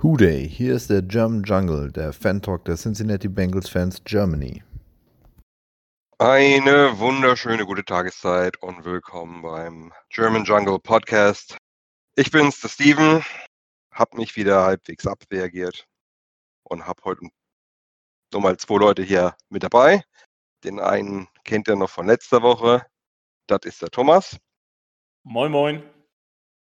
Hooday, hier ist der German Jungle, der Fan-Talk der Cincinnati Bengals Fans Germany. Eine wunderschöne gute Tageszeit und willkommen beim German Jungle Podcast. Ich bin's, der Steven, hab mich wieder halbwegs abreagiert und hab heute nochmal zwei Leute hier mit dabei. Den einen kennt ihr noch von letzter Woche, das ist der Thomas. Moin, moin.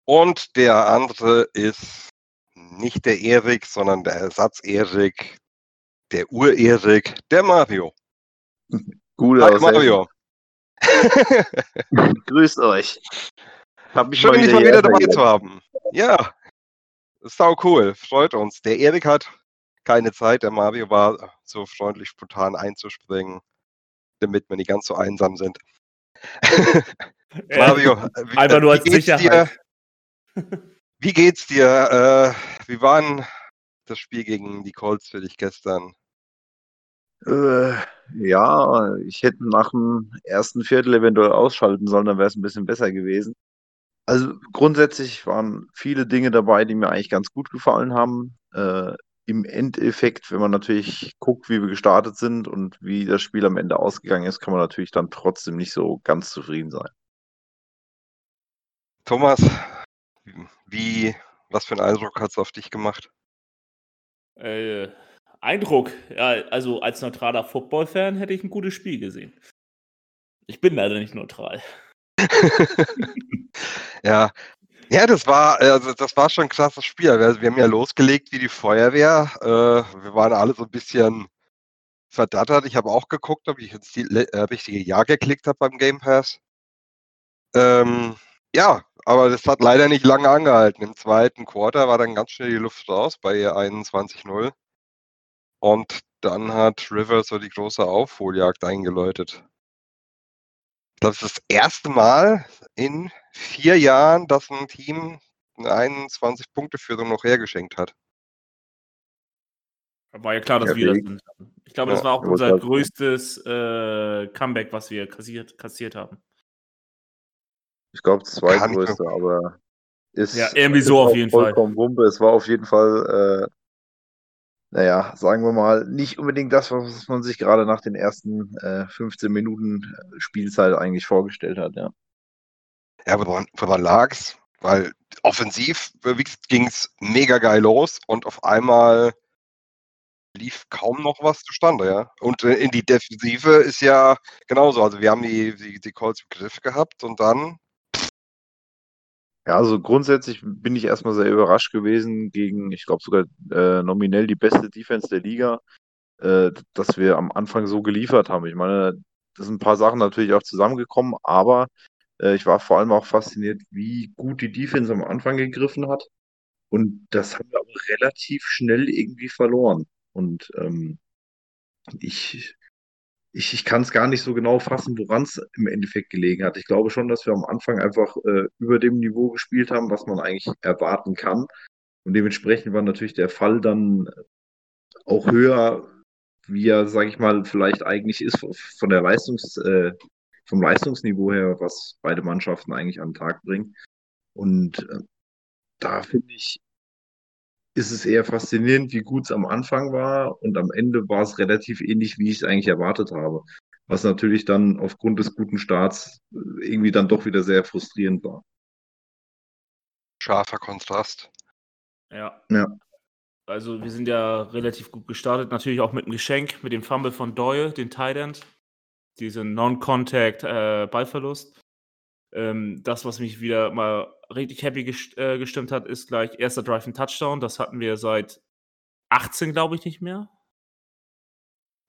Und der andere ist nicht der Erik, sondern der Ersatz-Erik, der Ur-Erik, der Mario. Gut Hi aus. Mario. Grüßt euch. Hab mich Schön, dich mal wieder dabei zu haben. Ja, sau cool, freut uns. Der Erik hat keine Zeit, der Mario war so freundlich spontan einzuspringen, damit wir nicht ganz so einsam sind. Mario, wie, einfach nur als Sicherheit. Dir? Wie geht's dir? Äh, wie war denn das Spiel gegen die Colts für dich gestern? Äh, ja, ich hätte nach dem ersten Viertel eventuell ausschalten sollen, dann wäre es ein bisschen besser gewesen. Also grundsätzlich waren viele Dinge dabei, die mir eigentlich ganz gut gefallen haben. Äh, Im Endeffekt, wenn man natürlich guckt, wie wir gestartet sind und wie das Spiel am Ende ausgegangen ist, kann man natürlich dann trotzdem nicht so ganz zufrieden sein. Thomas, wie, was für einen Eindruck hat es auf dich gemacht? Äh, Eindruck. Ja, also als neutraler Football-Fan hätte ich ein gutes Spiel gesehen. Ich bin leider nicht neutral. ja. Ja, das war, also das war schon ein krasses Spiel. Wir, wir haben ja losgelegt wie die Feuerwehr. Äh, wir waren alle so ein bisschen verdattert. Ich habe auch geguckt, ob ich ins die, äh, richtige Ja geklickt habe beim Game Pass. Ähm, ja, aber das hat leider nicht lange angehalten. Im zweiten Quarter war dann ganz schnell die Luft raus bei 21-0. Und dann hat Rivers so die große Aufholjagd eingeläutet. Ich glaube, das ist das erste Mal in vier Jahren, dass ein Team eine 21-Punkte-Führung noch hergeschenkt hat. War ja klar, dass Ja, wir das sind. Ich glaube, das Ja, war auch unser grad- größtes äh, Comeback, was wir kassiert, kassiert haben. Ich glaube, zweitgrößte, aber ist Ja, irgendwie so ist auf auch jeden Fall. vollkommen Wumpe. Es war auf jeden Fall, äh, naja, sagen wir mal, nicht unbedingt das, was man sich gerade nach den ersten äh, 15 Minuten Spielzeit eigentlich vorgestellt hat, ja. Ja, woran, woran lag's? Weil offensiv ging es mega geil los und auf einmal lief kaum noch was zustande, ja. Und äh, in die Defensive ist ja genauso. Also wir haben die, die, die Calls im Griff gehabt und dann, Ja, also grundsätzlich bin ich erstmal sehr überrascht gewesen gegen, ich glaube sogar äh, nominell die beste Defense der Liga, äh, dass wir am Anfang so geliefert haben. Ich meine, das sind ein paar Sachen natürlich auch zusammengekommen, aber äh, ich war vor allem auch fasziniert, wie gut die Defense am Anfang gegriffen hat. Und das haben wir aber relativ schnell irgendwie verloren. Und ähm, ich, ich, ich kann es gar nicht so genau fassen, woran es im Endeffekt gelegen hat. Ich glaube schon, dass wir am Anfang einfach äh, über dem Niveau gespielt haben, was man eigentlich erwarten kann. Und dementsprechend war natürlich der Fall dann auch höher, wie er, sage ich mal, vielleicht eigentlich ist von der Leistungs, äh, vom Leistungsniveau her, was beide Mannschaften eigentlich an den Tag bringen. Und äh, da finde ich, ist es eher faszinierend, wie gut es am Anfang war und am Ende war es relativ ähnlich, wie ich es eigentlich erwartet habe. Was natürlich dann aufgrund des guten Starts äh, irgendwie dann doch wieder sehr frustrierend war. scharfer Kontrast. Ja. Ja. Also wir sind ja relativ gut gestartet, natürlich auch mit einem Geschenk, mit dem Fumble von Doyle, den Tight End. Diesen Non-Contact äh, Ballverlust. Ähm, das, was mich wieder mal richtig happy gest äh, gestimmt hat, ist gleich erster Drive ein Touchdown. Das hatten wir seit 18, glaube ich, nicht mehr.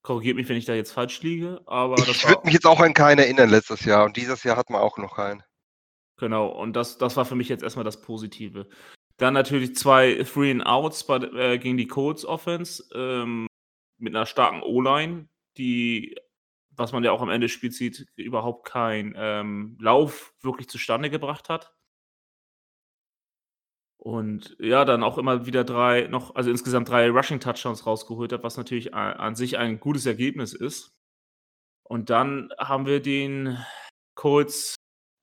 Korrigiert mich, wenn ich da jetzt falsch liege, aber Ich würde mich jetzt auch an keinen erinnern letztes Jahr und dieses Jahr hatten wir auch noch keinen. Genau, und das, das war für mich jetzt erstmal das Positive. Dann natürlich zwei Three and Outs bei, äh, gegen die Colts Offense ähm, mit einer starken O-Line, die, was man ja auch am Ende des Spiels sieht, überhaupt keinen ähm, Lauf wirklich zustande gebracht hat. Und ja, dann auch immer wieder drei, noch, also insgesamt drei Rushing Touchdowns rausgeholt hat, was natürlich a- an sich ein gutes Ergebnis ist. Und dann haben wir den Colts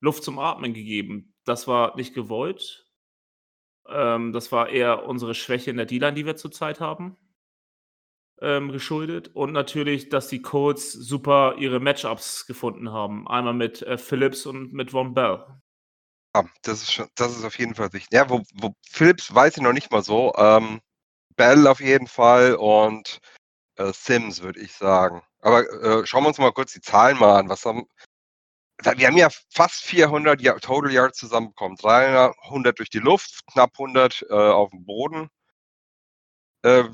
Luft zum Atmen gegeben. Das war nicht gewollt, Ähm, das war eher unsere Schwäche in der D-Line, die wir zurzeit haben, ähm, geschuldet. Und natürlich, dass die Colts super ihre Matchups gefunden haben. Einmal mit äh, Phillips und mit Von Bell. Ja, das ist schon, das ist auf jeden Fall wichtig. Ja, wo, wo Phillips weiß ich noch nicht mal so. Ähm, Bell auf jeden Fall und äh, Sims, würde ich sagen. Aber äh, schauen wir uns mal kurz die Zahlen mal an. Was haben, wir haben ja fast 400 Jahr, Total Yards zusammenbekommen. 300 durch die Luft, knapp 100 äh, auf dem Boden. Äh,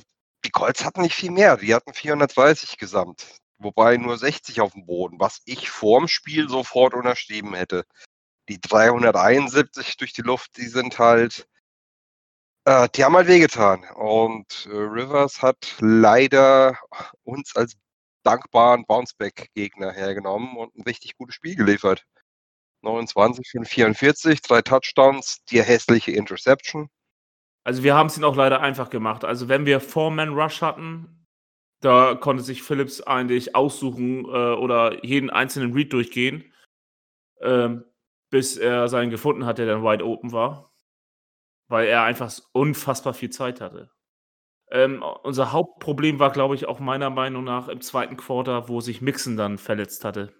die Colts hatten nicht viel mehr. Die hatten 430 gesamt. Wobei nur 60 auf dem Boden, was ich vorm Spiel sofort unterschrieben hätte. Die 371 durch die Luft, die sind halt, äh, die haben halt wehgetan. Und äh, Rivers hat leider uns als dankbaren Bounceback-Gegner hergenommen und ein richtig gutes Spiel geliefert. 29 von 44, drei Touchdowns, die hässliche Interception. Also wir haben es ihn auch leider einfach gemacht. Also wenn wir Four-Man-Rush hatten, da konnte sich Phillips eigentlich aussuchen äh, oder jeden einzelnen Read durchgehen, ähm, bis er seinen gefunden hat, der dann wide open war. Weil er einfach unfassbar viel Zeit hatte. Ähm, unser Hauptproblem war, glaube ich, auch meiner Meinung nach im zweiten Quarter, wo sich Mixon dann verletzt hatte.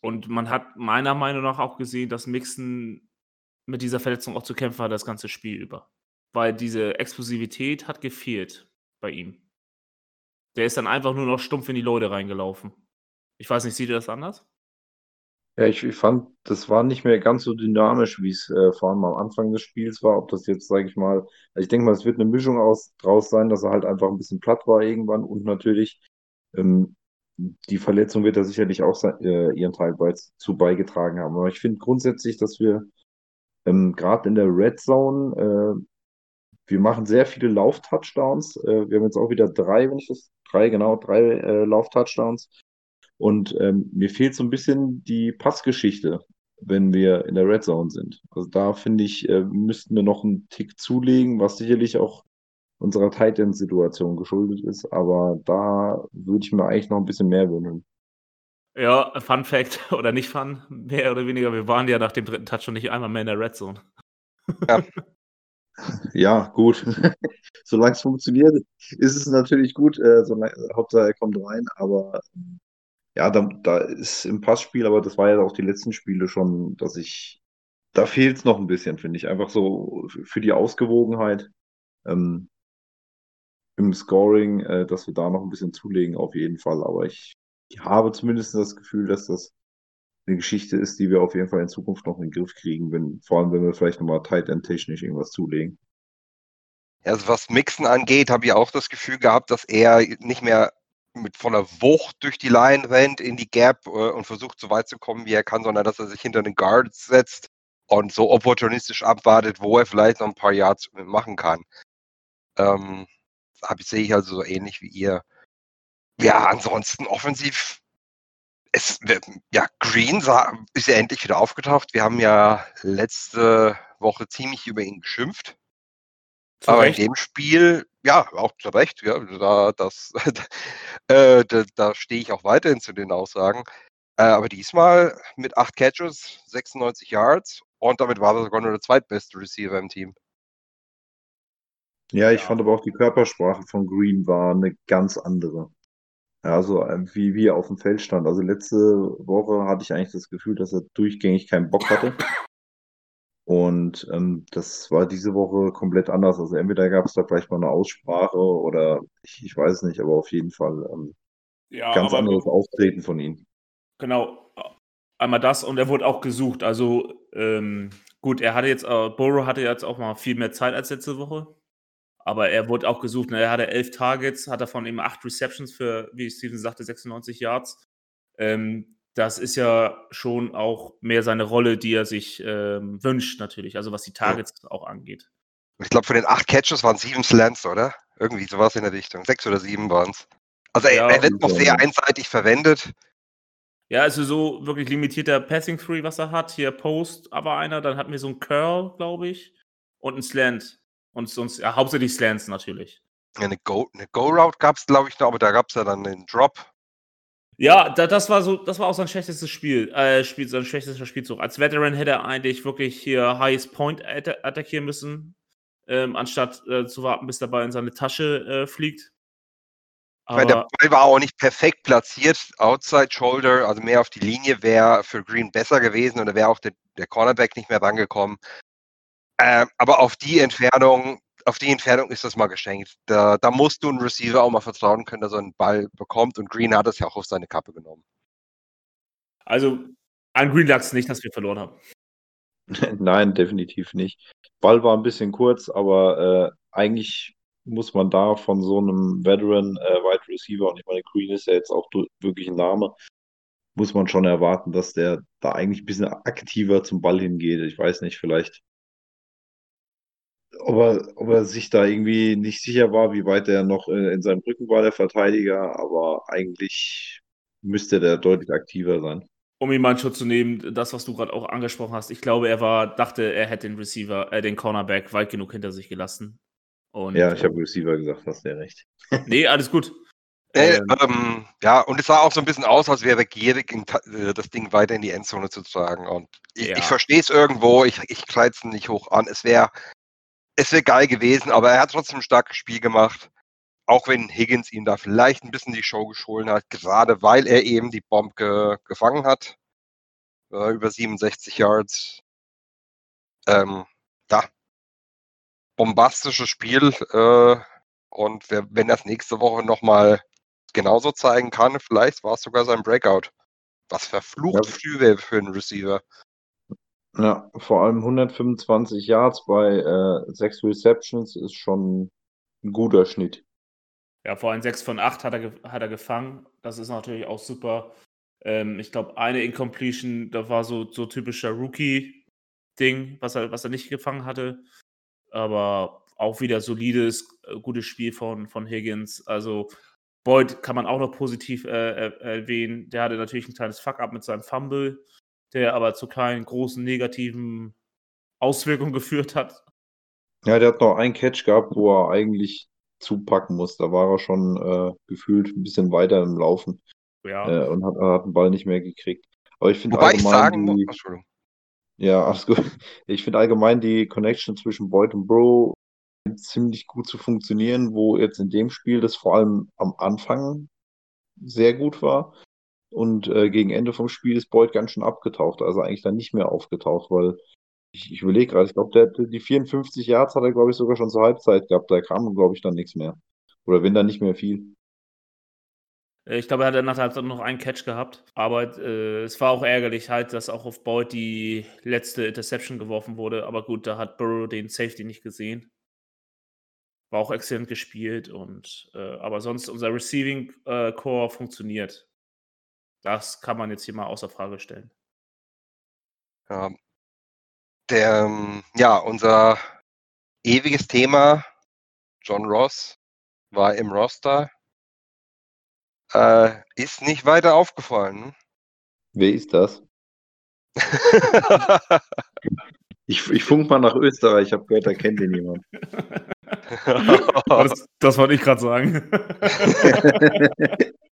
Und man hat meiner Meinung nach auch gesehen, dass Mixon mit dieser Verletzung auch zu kämpfen hat das ganze Spiel über. Weil diese Explosivität hat gefehlt bei ihm. Der ist dann einfach nur noch stumpf in die Leute reingelaufen. Ich weiß nicht, sieht ihr das anders? Ja, ich, ich fand, das war nicht mehr ganz so dynamisch, wie es äh, vor allem am Anfang des Spiels war. Ob das jetzt, sage ich mal, also ich denke mal, es wird eine Mischung aus, draus sein, dass er halt einfach ein bisschen platt war irgendwann und natürlich ähm, die Verletzung wird da sicherlich auch sein, äh, ihren Teil bei, zu beigetragen haben. Aber ich finde grundsätzlich, dass wir ähm, gerade in der Red Zone, äh, wir machen sehr viele Lauf-Touchdowns. Äh, wir haben jetzt auch wieder drei, wenn ich das, drei, genau, drei äh, Lauf-Touchdowns. Und ähm, mir fehlt so ein bisschen die Passgeschichte, wenn wir in der Red Zone sind. Also da finde ich, äh, müssten wir noch einen Tick zulegen, was sicherlich auch unserer Tight End Situation geschuldet ist, aber da würde ich mir eigentlich noch ein bisschen mehr wünschen. Ja, Fun Fact oder nicht Fun, mehr oder weniger, wir waren ja nach dem dritten Touch schon nicht einmal mehr in der Red Zone. Ja, ja gut. Solange es funktioniert, ist es natürlich gut. Äh, solange, Hauptsache er kommt rein, aber ja, da, da ist im Passspiel, aber das war ja auch die letzten Spiele schon, dass ich, da fehlt es noch ein bisschen, finde ich. Einfach so für die Ausgewogenheit ähm, im Scoring, äh, dass wir da noch ein bisschen zulegen, auf jeden Fall. Aber ich, ich habe zumindest das Gefühl, dass das eine Geschichte ist, die wir auf jeden Fall in Zukunft noch in den Griff kriegen, wenn, vor allem wenn wir vielleicht nochmal tight end technisch irgendwas zulegen. Also was Mixen angeht, habe ich auch das Gefühl gehabt, dass er nicht mehr mit voller Wucht durch die Line rennt in die Gap äh, und versucht so weit zu kommen, wie er kann, sondern dass er sich hinter den Guards setzt und so opportunistisch abwartet, wo er vielleicht noch ein paar Yards machen kann. Ähm, sehe ich also so ähnlich wie ihr. Ja, ansonsten offensiv. Es, ja, Green sah, ist ja endlich wieder aufgetaucht. Wir haben ja letzte Woche ziemlich über ihn geschimpft. Zu Aber Recht. in dem Spiel, ja, auch zu Recht, ja, da, das, äh, da, da stehe ich auch weiterhin zu den Aussagen. Äh, aber diesmal mit acht Catches, 96 Yards und damit war er sogar nur der zweitbeste Receiver im Team. Ja, ich fand aber auch die Körpersprache von Green war eine ganz andere. Ja, also wie, wie er auf dem Feld stand. Also letzte Woche hatte ich eigentlich das Gefühl, dass er durchgängig keinen Bock hatte. Und ähm, das war diese Woche komplett anders. Also entweder gab es da vielleicht mal eine Aussprache oder ich, ich weiß nicht, aber auf jeden Fall ähm, ja, ganz anderes Auftreten von ihm. Genau, einmal das und er wurde auch gesucht. Also ähm, gut, er hatte jetzt, äh, Burrow hatte jetzt auch mal viel mehr Zeit als letzte Woche. Aber er wurde auch gesucht. Ne? Er hatte elf Targets, hat davon eben acht Receptions für, wie Steven sagte, 96 Yards. Ähm, das ist ja schon auch mehr seine Rolle, die er sich ähm, wünscht, natürlich, also was die Targets ja. auch angeht. Ich glaube, von den acht Catches waren sieben Slants, oder? Irgendwie sowas in der Richtung. Sechs oder sieben waren es. Also er, ja, er wird noch sehr einseitig verwendet. Ja, also so wirklich limitierter Passing Three, was er hat. Hier Post, aber einer, dann hatten wir so einen Curl, glaube ich, und einen Slant. Und sonst, ja, hauptsächlich Slants natürlich. Ja, eine Go-Route Go gab es, glaube ich, noch, aber da gab es ja dann den Drop. Ja, da, das war so, das war auch sein schlechtestes Spiel, äh, Spiel, sein schlechtester Spielzug. Als Veteran hätte er eigentlich wirklich hier Highest Point atta attackieren müssen, ähm, anstatt äh, zu warten, bis der Ball in seine Tasche äh, fliegt. Weil der Aber Ball war auch nicht perfekt platziert, Outside Shoulder, also mehr auf die Linie wäre für Green besser gewesen und da wäre auch der, der Cornerback nicht mehr rangekommen. Ähm, aber auf die Entfernung, auf die Entfernung ist das mal geschenkt. Da, da musst du einen Receiver auch mal vertrauen können, dass er einen Ball bekommt und Green hat es ja auch auf seine Kappe genommen. also an Green lag es nicht, dass wir verloren haben. Nein, definitiv nicht. Ball war ein bisschen kurz, aber äh, eigentlich muss man da von so einem Veteran äh, Wide Receiver, und ich meine, Green ist ja jetzt auch wirklich ein Name, muss man schon erwarten, dass der da eigentlich ein bisschen aktiver zum Ball hingeht. Ich weiß nicht, vielleicht, ob er, ob er sich da irgendwie nicht sicher war, wie weit er noch in seinem Rücken war, der Verteidiger, aber eigentlich müsste der deutlich aktiver sein. Um ihn mal in Schutz zu nehmen, das, was du gerade auch angesprochen hast, ich glaube, er war, dachte, er hätte den Receiver, äh, den Cornerback weit genug hinter sich gelassen. Und, Ja, ich habe Receiver gesagt, hast du ja recht. Nee, alles gut. Äh, Ähm, ähm, ja, und es sah auch so ein bisschen aus, als wäre er gierig, äh, das Ding weiter in die Endzone zu tragen. Und ich, Ja. ich verstehe es irgendwo, ich, ich kreize es nicht hoch an. Es wäre es wär geil gewesen, aber er hat trotzdem ein starkes Spiel gemacht. Auch wenn Higgins ihm da vielleicht ein bisschen die Show gestohlen hat, gerade weil er eben die Bombe ge gefangen hat. Äh, über 67 Yards. Ähm, ja, bombastisches Spiel. Äh, und wer, wenn das nächste Woche nochmal genauso zeigen kann, vielleicht war es sogar sein Breakout. Was verflucht Ja. früh wäre für einen Receiver. Ja, vor allem 125 Yards bei äh, sechs Receptions ist schon ein guter Schnitt. Ja, vor allem 6 von 8 hat er, hat er gefangen. Das ist natürlich auch super. Ähm, ich glaube, eine Incompletion, da war so, so typischer Rookie-Ding, was er, was er nicht gefangen hatte. Aber auch wieder solides, äh, gutes Spiel von, von Higgins. Also Boyd kann man auch noch positiv äh, erwähnen. Der hatte natürlich ein kleines Fuck-up mit seinem Fumble, der aber zu keinen großen negativen Auswirkungen geführt hat. Ja, der hat noch einen Catch gehabt, wo er eigentlich zupacken muss. Da war er schon äh, gefühlt ein bisschen weiter im Laufen Ja, äh, und hat, hat den Ball nicht mehr gekriegt. Aber ich finde Wobei ich allgemein sagen muss, die, Entschuldigung. ja, alles gut. Ich finde allgemein die Connection zwischen Boyd und Bro ziemlich gut zu funktionieren, wo jetzt in dem Spiel das vor allem am Anfang sehr gut war. Und äh, gegen Ende vom Spiel ist Boyd ganz schön abgetaucht, also eigentlich dann nicht mehr aufgetaucht, weil ich, ich überlege gerade, ich glaube, die 54 Yards hat er, glaube ich, sogar schon zur Halbzeit gehabt. Da kam, glaube ich, dann nichts mehr. Oder wenn dann nicht mehr viel. Äh, Ich glaube, er hat nach der Halbzeit noch einen Catch gehabt. Aber äh, es war auch ärgerlich halt, dass auch auf Boyd die letzte Interception geworfen wurde. Aber gut, da hat Burrow den Safety nicht gesehen. War auch exzellent gespielt. Und, äh, aber sonst, unser Receiving äh, Core funktioniert. Das kann man jetzt hier mal außer Frage stellen. Ja, der, ähm, ja, unser ewiges Thema, John Ross, war im Roster. Äh, ist nicht weiter aufgefallen. Wer ist das? Ich, ich funk mal nach Österreich, ich habe gehört, da kennt ihn jemand. das, das wollte ich gerade sagen.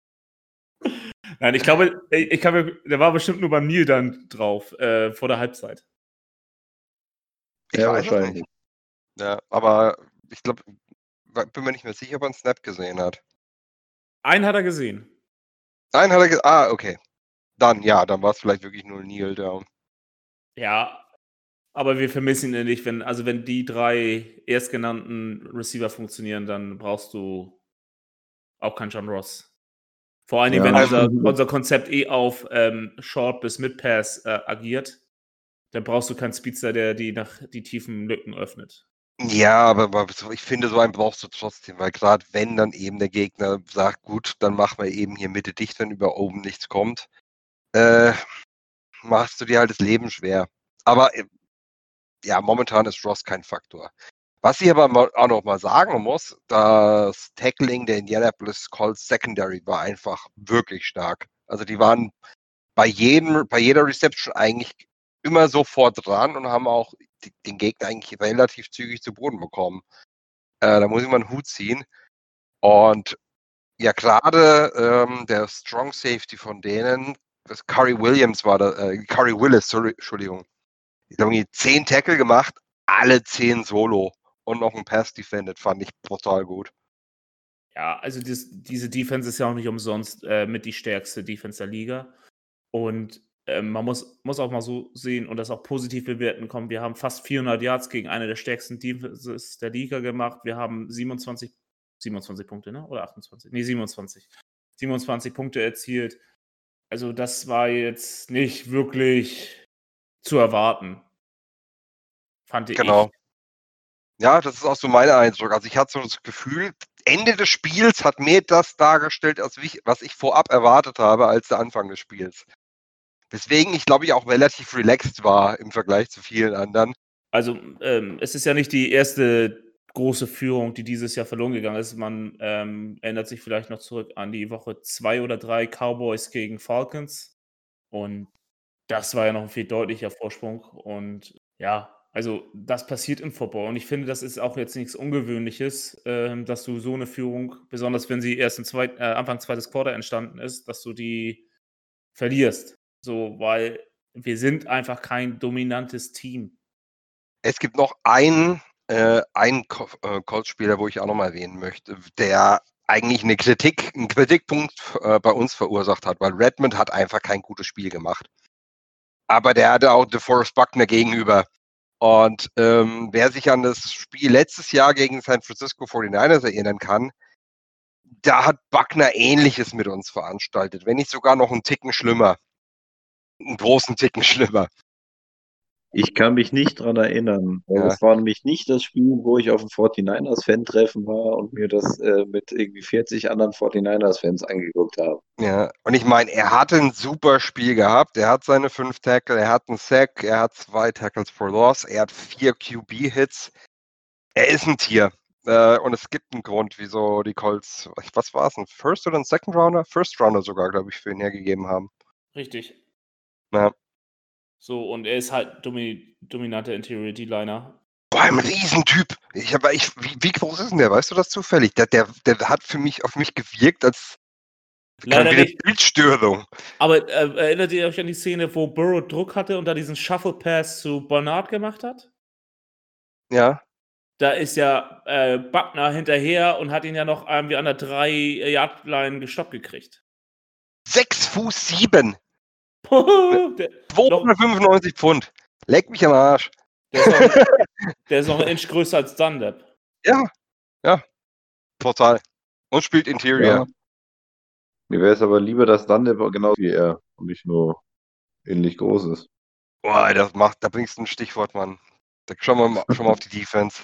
Nein, ich glaube, ich mir, der war bestimmt nur beim Nil dann drauf, äh, vor der Halbzeit. Ich Ja, wahrscheinlich. Ja, aber ich glaube, bin mir nicht mehr sicher, ob er einen Snap gesehen hat. Einen hat er gesehen. Nein, hat er ge Ah, okay. Dann, ja, dann war es vielleicht wirklich nur Neil Down. Ja, aber wir vermissen ihn nicht. Wenn, also wenn die drei erstgenannten Receiver funktionieren, dann brauchst du auch keinen John Ross. Vor allen Dingen, Ja. wenn unser, Also- unser Konzept eh auf ähm, Short bis Mid-Pass äh, agiert, dann brauchst du keinen Speedster, der die nach die tiefen Lücken öffnet. Ja, aber, ich finde, so einen brauchst du trotzdem, weil gerade wenn dann eben der Gegner sagt, gut, dann machen wir eben hier Mitte dicht, wenn über oben nichts kommt, äh, machst du dir halt das Leben schwer. Aber äh, ja, momentan ist Ross kein Faktor. Was ich aber auch noch mal sagen muss, das Tackling der Indianapolis Colts Secondary war einfach wirklich stark. Also die waren bei jedem, bei jeder Reception eigentlich immer sofort dran und haben auch die, den Gegner eigentlich relativ zügig zu Boden bekommen. Äh, da muss ich mal einen Hut ziehen. Und Ja, gerade ähm, der Strong Safety von denen, das Curry Williams war da, äh, Curry Willis, sorry, Entschuldigung. Ich habe irgendwie zehn Tackle gemacht, alle zehn Solo und noch ein Pass defended, fand ich brutal gut. Ja, also das, diese Defense ist ja auch nicht umsonst äh, mit die stärkste Defense der Liga. Und ähm, man muss, muss auch mal so sehen und das auch positiv bewerten kommen. Wir haben fast 400 Yards gegen eine der stärksten Defenses der Liga gemacht. Wir haben 27, 27 Punkte, ne? Oder 28? Nee, 27. 27 Punkte erzielt. Also, das war jetzt nicht wirklich zu erwarten. Fand ich. Genau. Ja, das ist auch so mein Eindruck. Also ich hatte so das Gefühl, Ende des Spiels hat mir das dargestellt, als ich, was ich vorab erwartet habe, als der Anfang des Spiels. Deswegen ich glaube ich auch relativ relaxed war im Vergleich zu vielen anderen. Also ähm, es ist ja nicht die erste große Führung, die dieses Jahr verloren gegangen ist. Man ähm, erinnert sich vielleicht noch zurück an die Woche zwei oder drei Cowboys gegen Falcons. Und das war ja noch ein viel deutlicher Vorsprung. Und ja, also das passiert im Football. Und ich finde, das ist auch jetzt nichts Ungewöhnliches, äh, dass du so eine Führung, besonders wenn sie erst im zweit, äh, Anfang zweites Quarter entstanden ist, dass du die verlierst. So, weil wir sind einfach kein dominantes Team. Es gibt noch einen, äh, einen äh, Colts-Spieler, wo ich auch nochmal erwähnen möchte, der eigentlich eine Kritik, einen Kritikpunkt äh, bei uns verursacht hat, weil Redmond hat einfach kein gutes Spiel gemacht. Aber der hatte auch DeForest Buckner gegenüber. Und ähm, wer sich an das Spiel letztes Jahr gegen San Francisco 49ers erinnern kann, da hat Buckner Ähnliches mit uns veranstaltet, wenn nicht sogar noch einen Ticken schlimmer einen großen Ticken schlimmer. Ich kann mich nicht dran erinnern. Ja. Das war nämlich nicht das Spiel, wo ich auf dem 49ers-Fan-Treffen war und mir das äh, mit irgendwie 40 anderen 49ers-Fans angeguckt habe. Ja, und ich meine, er hatte ein super Spiel gehabt. Er hat seine fünf Tackle, er hat einen Sack, er hat zwei Tackles for Loss, er hat vier QB-Hits. Er ist ein Tier. Äh, und es gibt einen Grund, wieso die Colts, was war es, ein First oder ein Second Rounder? First Rounder sogar, glaube ich, für ihn hergegeben haben. Richtig. Ja. So, und er ist halt domi dominanter Interior D-Liner. Boah, ein Riesentyp. Ich hab, ich, wie, wie, groß ist denn der? Weißt du das zufällig? Der, der, der hat für mich auf mich gewirkt als Leider eine Bildstörung. Aber äh, erinnert ihr euch an die Szene, wo Burrow Druck hatte und da diesen Shuffle Pass zu Bernard gemacht hat? Ja. Da ist ja äh, Buckner hinterher und hat ihn ja noch irgendwie an der 3-Yard-Line gestoppt gekriegt. 6 Fuß 7. 295 Pfund. Leck mich am Arsch. Der ist, noch, der ist noch ein Inch größer als Dunlap. Ja, ja. Total. Und spielt Interior. Ja. Mir wäre es aber lieber, dass Dunlap genau wie er und nicht nur ähnlich groß ist. Boah, das macht, da bringst du ein Stichwort, Mann. Da schauen wir mal, schon mal auf die Defense.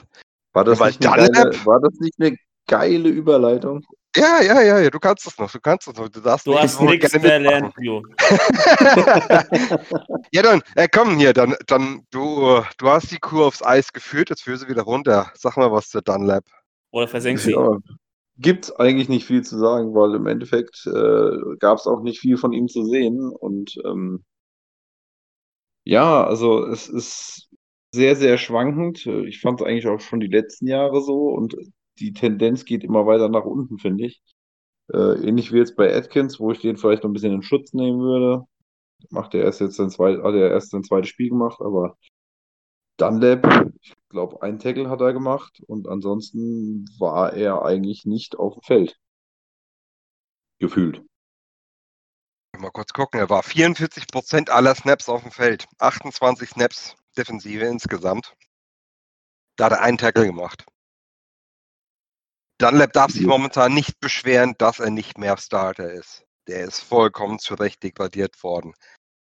War das, nicht geile, war das nicht eine geile Überleitung? Ja, ja, ja, ja, du kannst es noch, du kannst es noch. Du, darfst du hast nichts mehr lernen, Ja, dann, äh, komm hier, dann, dann, du, du hast die Kuh aufs Eis geführt, jetzt führ sie wieder runter. Sag mal was zur Dunlap. Oder versenk sie. Ja, gibt eigentlich nicht viel zu sagen, weil im Endeffekt äh, gab es auch nicht viel von ihm zu sehen. Und ähm, ja, also es ist sehr, sehr schwankend. Ich fand es eigentlich auch schon die letzten Jahre so und die Tendenz geht immer weiter nach unten, finde ich. Äh, ähnlich wie jetzt bei Atkins, wo ich den vielleicht noch ein bisschen in Schutz nehmen würde. Macht er erst jetzt sein zweites, hat er erst sein zweites Spiel gemacht, aber Dunlap, ich glaube, ein Tackle hat er gemacht und ansonsten war er eigentlich nicht auf dem Feld. Gefühlt. Mal kurz gucken, er war 44% aller Snaps auf dem Feld. 28 Snaps Defensive insgesamt. Da hat er einen Tackle gemacht. Dunlap darf sich momentan nicht beschweren, dass er nicht mehr Starter ist. Der ist vollkommen zu Recht degradiert worden.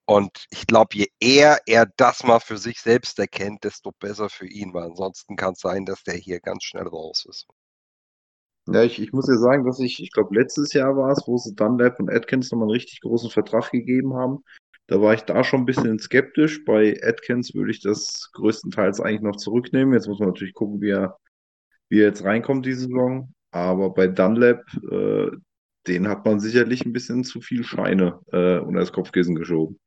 Und ich glaube, je eher er das mal für sich selbst erkennt, desto besser für ihn, weil ansonsten kann es sein, dass der hier ganz schnell raus ist. Ja, ich, ich muss ja sagen, dass ich, ich glaube, letztes Jahr war es, wo sie Dunlap und Atkins nochmal einen richtig großen Vertrag gegeben haben. Da war ich da schon ein bisschen skeptisch. Bei Atkins würde ich das größtenteils eigentlich noch zurücknehmen. Jetzt muss man natürlich gucken, wie er wie er jetzt reinkommt diese Saison. Aber bei Dunlap, äh, den hat man sicherlich ein bisschen zu viel Scheine äh, unter das Kopfkissen geschoben.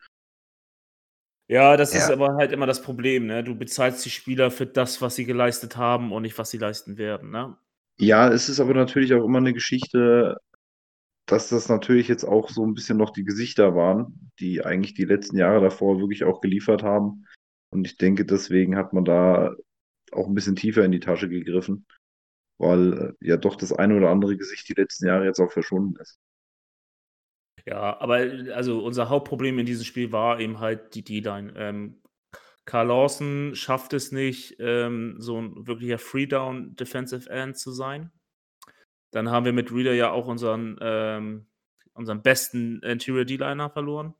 Ja, das ja. ist aber halt immer das Problem. Ne? Du bezahlst die Spieler für das, was sie geleistet haben und nicht, was sie leisten werden. Ne? Ja, es ist aber natürlich auch immer eine Geschichte, dass das natürlich jetzt auch so ein bisschen noch die Gesichter waren, die eigentlich die letzten Jahre davor wirklich auch geliefert haben. Und ich denke, deswegen hat man da auch ein bisschen tiefer in die Tasche gegriffen, weil äh, ja doch das eine oder andere Gesicht die letzten Jahre jetzt auch verschwunden ist. Ja, aber also unser Hauptproblem in diesem Spiel war eben halt die D-Line. Ähm, Carl Lawson schafft es nicht, ähm, so ein wirklicher Free-Down Defensive End zu sein. Dann haben wir mit Reader ja auch unseren, ähm, unseren besten Interior D-Liner verloren.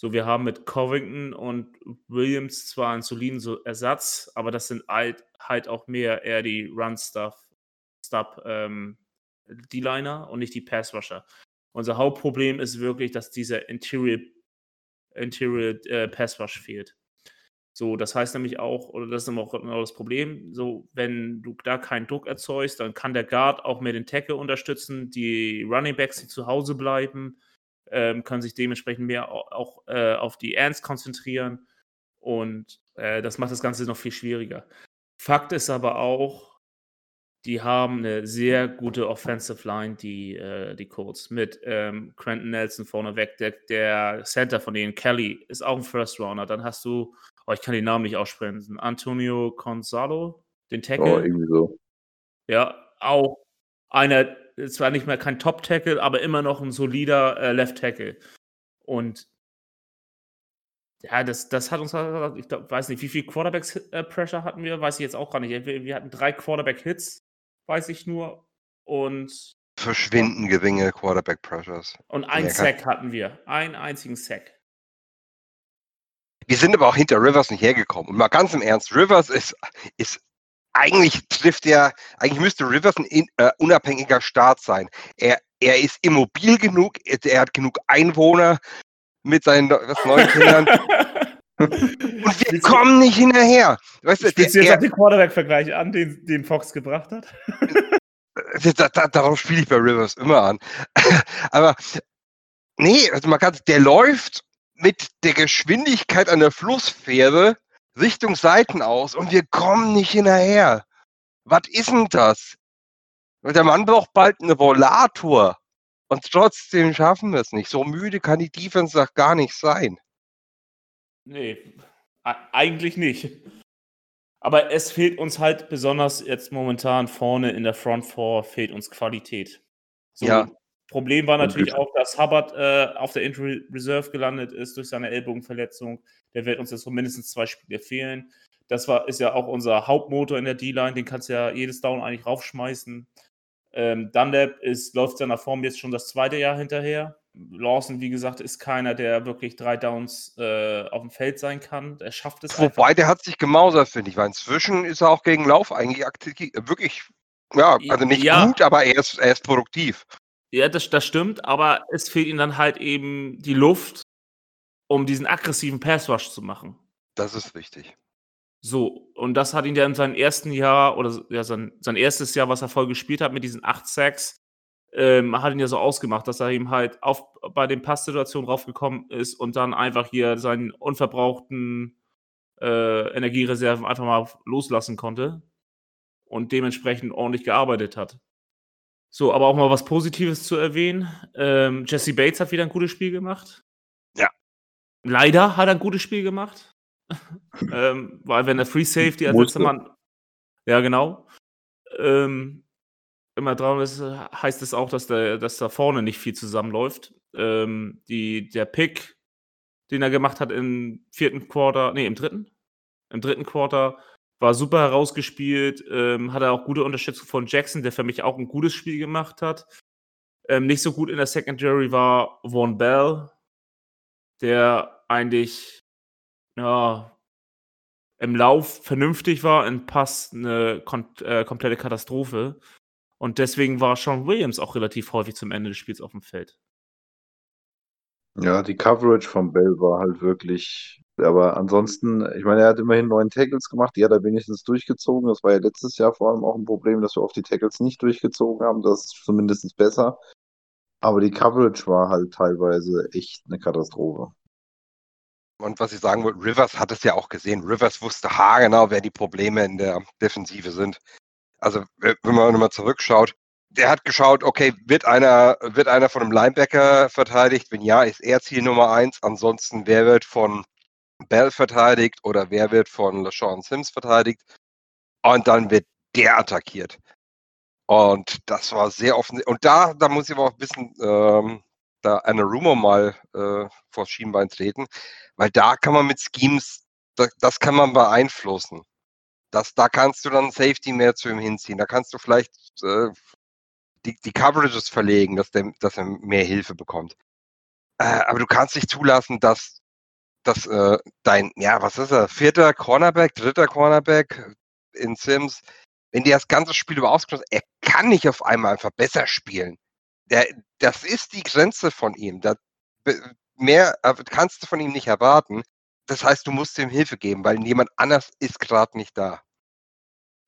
So, wir haben mit Covington und Williams zwar einen soliden so Ersatz, aber das sind halt, halt auch mehr eher die Run-Stuff, Stop, ähm, D-Liner und nicht die Pass-Rusher. Unser Hauptproblem ist wirklich, dass dieser Interior, Interior äh, Pass-Rush fehlt. So, das heißt nämlich auch, oder das ist auch genau das Problem, so, wenn du da keinen Druck erzeugst, dann kann der Guard auch mehr den Tackle unterstützen, die Running Backs, die zu Hause bleiben, ähm, können sich dementsprechend mehr auch, äh, auf die Ends konzentrieren und äh, das macht das Ganze noch viel schwieriger. Fakt ist aber auch, die haben eine sehr gute Offensive Line, die, äh, die Colts, mit ähm, Quentin Nelson vorneweg, der, der Center von denen, Kelly, ist auch ein First Rounder. Dann hast du, oh, ich kann den Namen nicht aussprechen, Antonio Gonzalo, den Tackle. Oh, irgendwie so. Ja, auch einer, zwar nicht mehr kein Top-Tackle, aber immer noch ein solider äh, Left-Tackle. Und ja, das, das hat uns, ich glaub, weiß nicht, wie viel Quarterbacks-Pressure hatten wir, weiß ich jetzt auch gar nicht. Wir, wir hatten drei Quarterback-Hits, weiß ich nur. Und. Verschwinden geringe Quarterback-Pressures. Und einen Sack hatten wir. Einen einzigen Sack. Wir sind aber auch hinter Rivers nicht hergekommen. Und mal ganz im Ernst, Rivers ist, ist eigentlich trifft er, eigentlich müsste Rivers ein in, äh, unabhängiger Staat sein. Er, er ist immobil genug, er hat genug Einwohner mit seinen neun Kindern. Und wir kommen nicht hinterher. Weißt du, der, du jetzt den Quarterback-Vergleich an, den, den Fox gebracht hat? da, da, darauf spiele ich bei Rivers immer an. Aber nee, also man kann, der läuft mit der Geschwindigkeit einer Flussfähre Richtung Seiten aus und wir kommen nicht hinterher. Was ist denn das? Der Mann braucht bald eine Volator. Und trotzdem schaffen wir es nicht. So müde kann die Defense doch gar nicht sein. Nee, eigentlich nicht. Aber es fehlt uns halt besonders jetzt momentan vorne in der Front Four fehlt uns Qualität. So, ja. Problem war natürlich auch, dass Hubbard äh, auf der Injury Reserve gelandet ist durch seine Ellbogenverletzung. Der wird uns jetzt so mindestens zwei Spiele fehlen. Das war, ist ja auch unser Hauptmotor in der D-Line, den kannst du ja jedes Down eigentlich raufschmeißen. Ähm, Dunlap ist, läuft seiner Form jetzt schon das zweite Jahr hinterher. Lawson, wie gesagt, ist keiner, der wirklich drei Downs äh, auf dem Feld sein kann. Er schafft es Wobei, einfach. der hat sich gemausert, finde ich, weil inzwischen ist er auch gegen Lauf eigentlich aktiv, wirklich, ja, also nicht ja. gut, aber er ist, er ist produktiv. Ja, das, das stimmt, aber es fehlt ihm dann halt eben die Luft, um diesen aggressiven Passwash zu machen. Das ist wichtig. So, und das hat ihn ja in seinem ersten Jahr oder ja, sein, sein erstes Jahr, was er voll gespielt hat mit diesen acht Sacks, ähm, hat ihn ja so ausgemacht, dass er ihm halt auf, bei den Passsituationen raufgekommen ist und dann einfach hier seinen unverbrauchten äh, Energiereserven einfach mal loslassen konnte und dementsprechend ordentlich gearbeitet hat. So, aber auch mal was Positives zu erwähnen. Ähm, Jesse Bates hat wieder ein gutes Spiel gemacht. Ja. Leider hat er ein gutes Spiel gemacht. ähm, weil wenn der Free Safety als letzter Mann. Ja, genau. Ähm, immer dran ist, heißt es auch, dass, der, dass da vorne nicht viel zusammenläuft. Ähm, die, der Pick, den er gemacht hat im vierten Quarter, nee, im dritten? Im dritten Quarter war super herausgespielt, ähm, hat er auch gute Unterstützung von Jackson, der für mich auch ein gutes Spiel gemacht hat. Ähm, nicht so gut in der Secondary war Von Bell, der eigentlich ja, im Lauf vernünftig war, im Pass eine kom äh, komplette Katastrophe. Und deswegen war Sean Williams auch relativ häufig zum Ende des Spiels auf dem Feld. Ja, die Coverage von Bell war halt wirklich aber ansonsten, ich meine, er hat immerhin neun Tackles gemacht, die hat er wenigstens durchgezogen. Das war ja letztes Jahr vor allem auch ein Problem, dass wir oft die Tackles nicht durchgezogen haben. Das ist zumindest besser. Aber die Coverage war halt teilweise echt eine Katastrophe. Und was ich sagen wollte, Rivers hat es ja auch gesehen. Rivers wusste haargenau, wer die Probleme in der Defensive sind. Also, wenn man nochmal zurückschaut, der hat geschaut, okay, wird einer, wird einer von einem Linebacker verteidigt? Wenn ja, ist er Ziel Nummer eins. Ansonsten, wer wird von Bell verteidigt oder wer wird von LaShawn Sims verteidigt? Und dann wird der attackiert. Und das war sehr offen. Und da, da muss ich aber auch wissen, ähm, da eine Rumor mal äh, vor Schienbein treten, weil da kann man mit Schemes, das, das kann man beeinflussen. Das, da kannst du dann Safety mehr zu ihm hinziehen. Da kannst du vielleicht äh, die, die Coverages verlegen, dass, der, dass er mehr Hilfe bekommt. Äh, aber du kannst nicht zulassen, dass, dass äh, dein, ja, was ist er, vierter Cornerback, dritter Cornerback in Sims, wenn der das ganze Spiel über ausgeschlossen er kann nicht auf einmal einfach besser spielen. Der, das ist die Grenze von ihm. Da, mehr kannst du von ihm nicht erwarten. Das heißt, du musst ihm Hilfe geben, weil jemand anders ist gerade nicht da.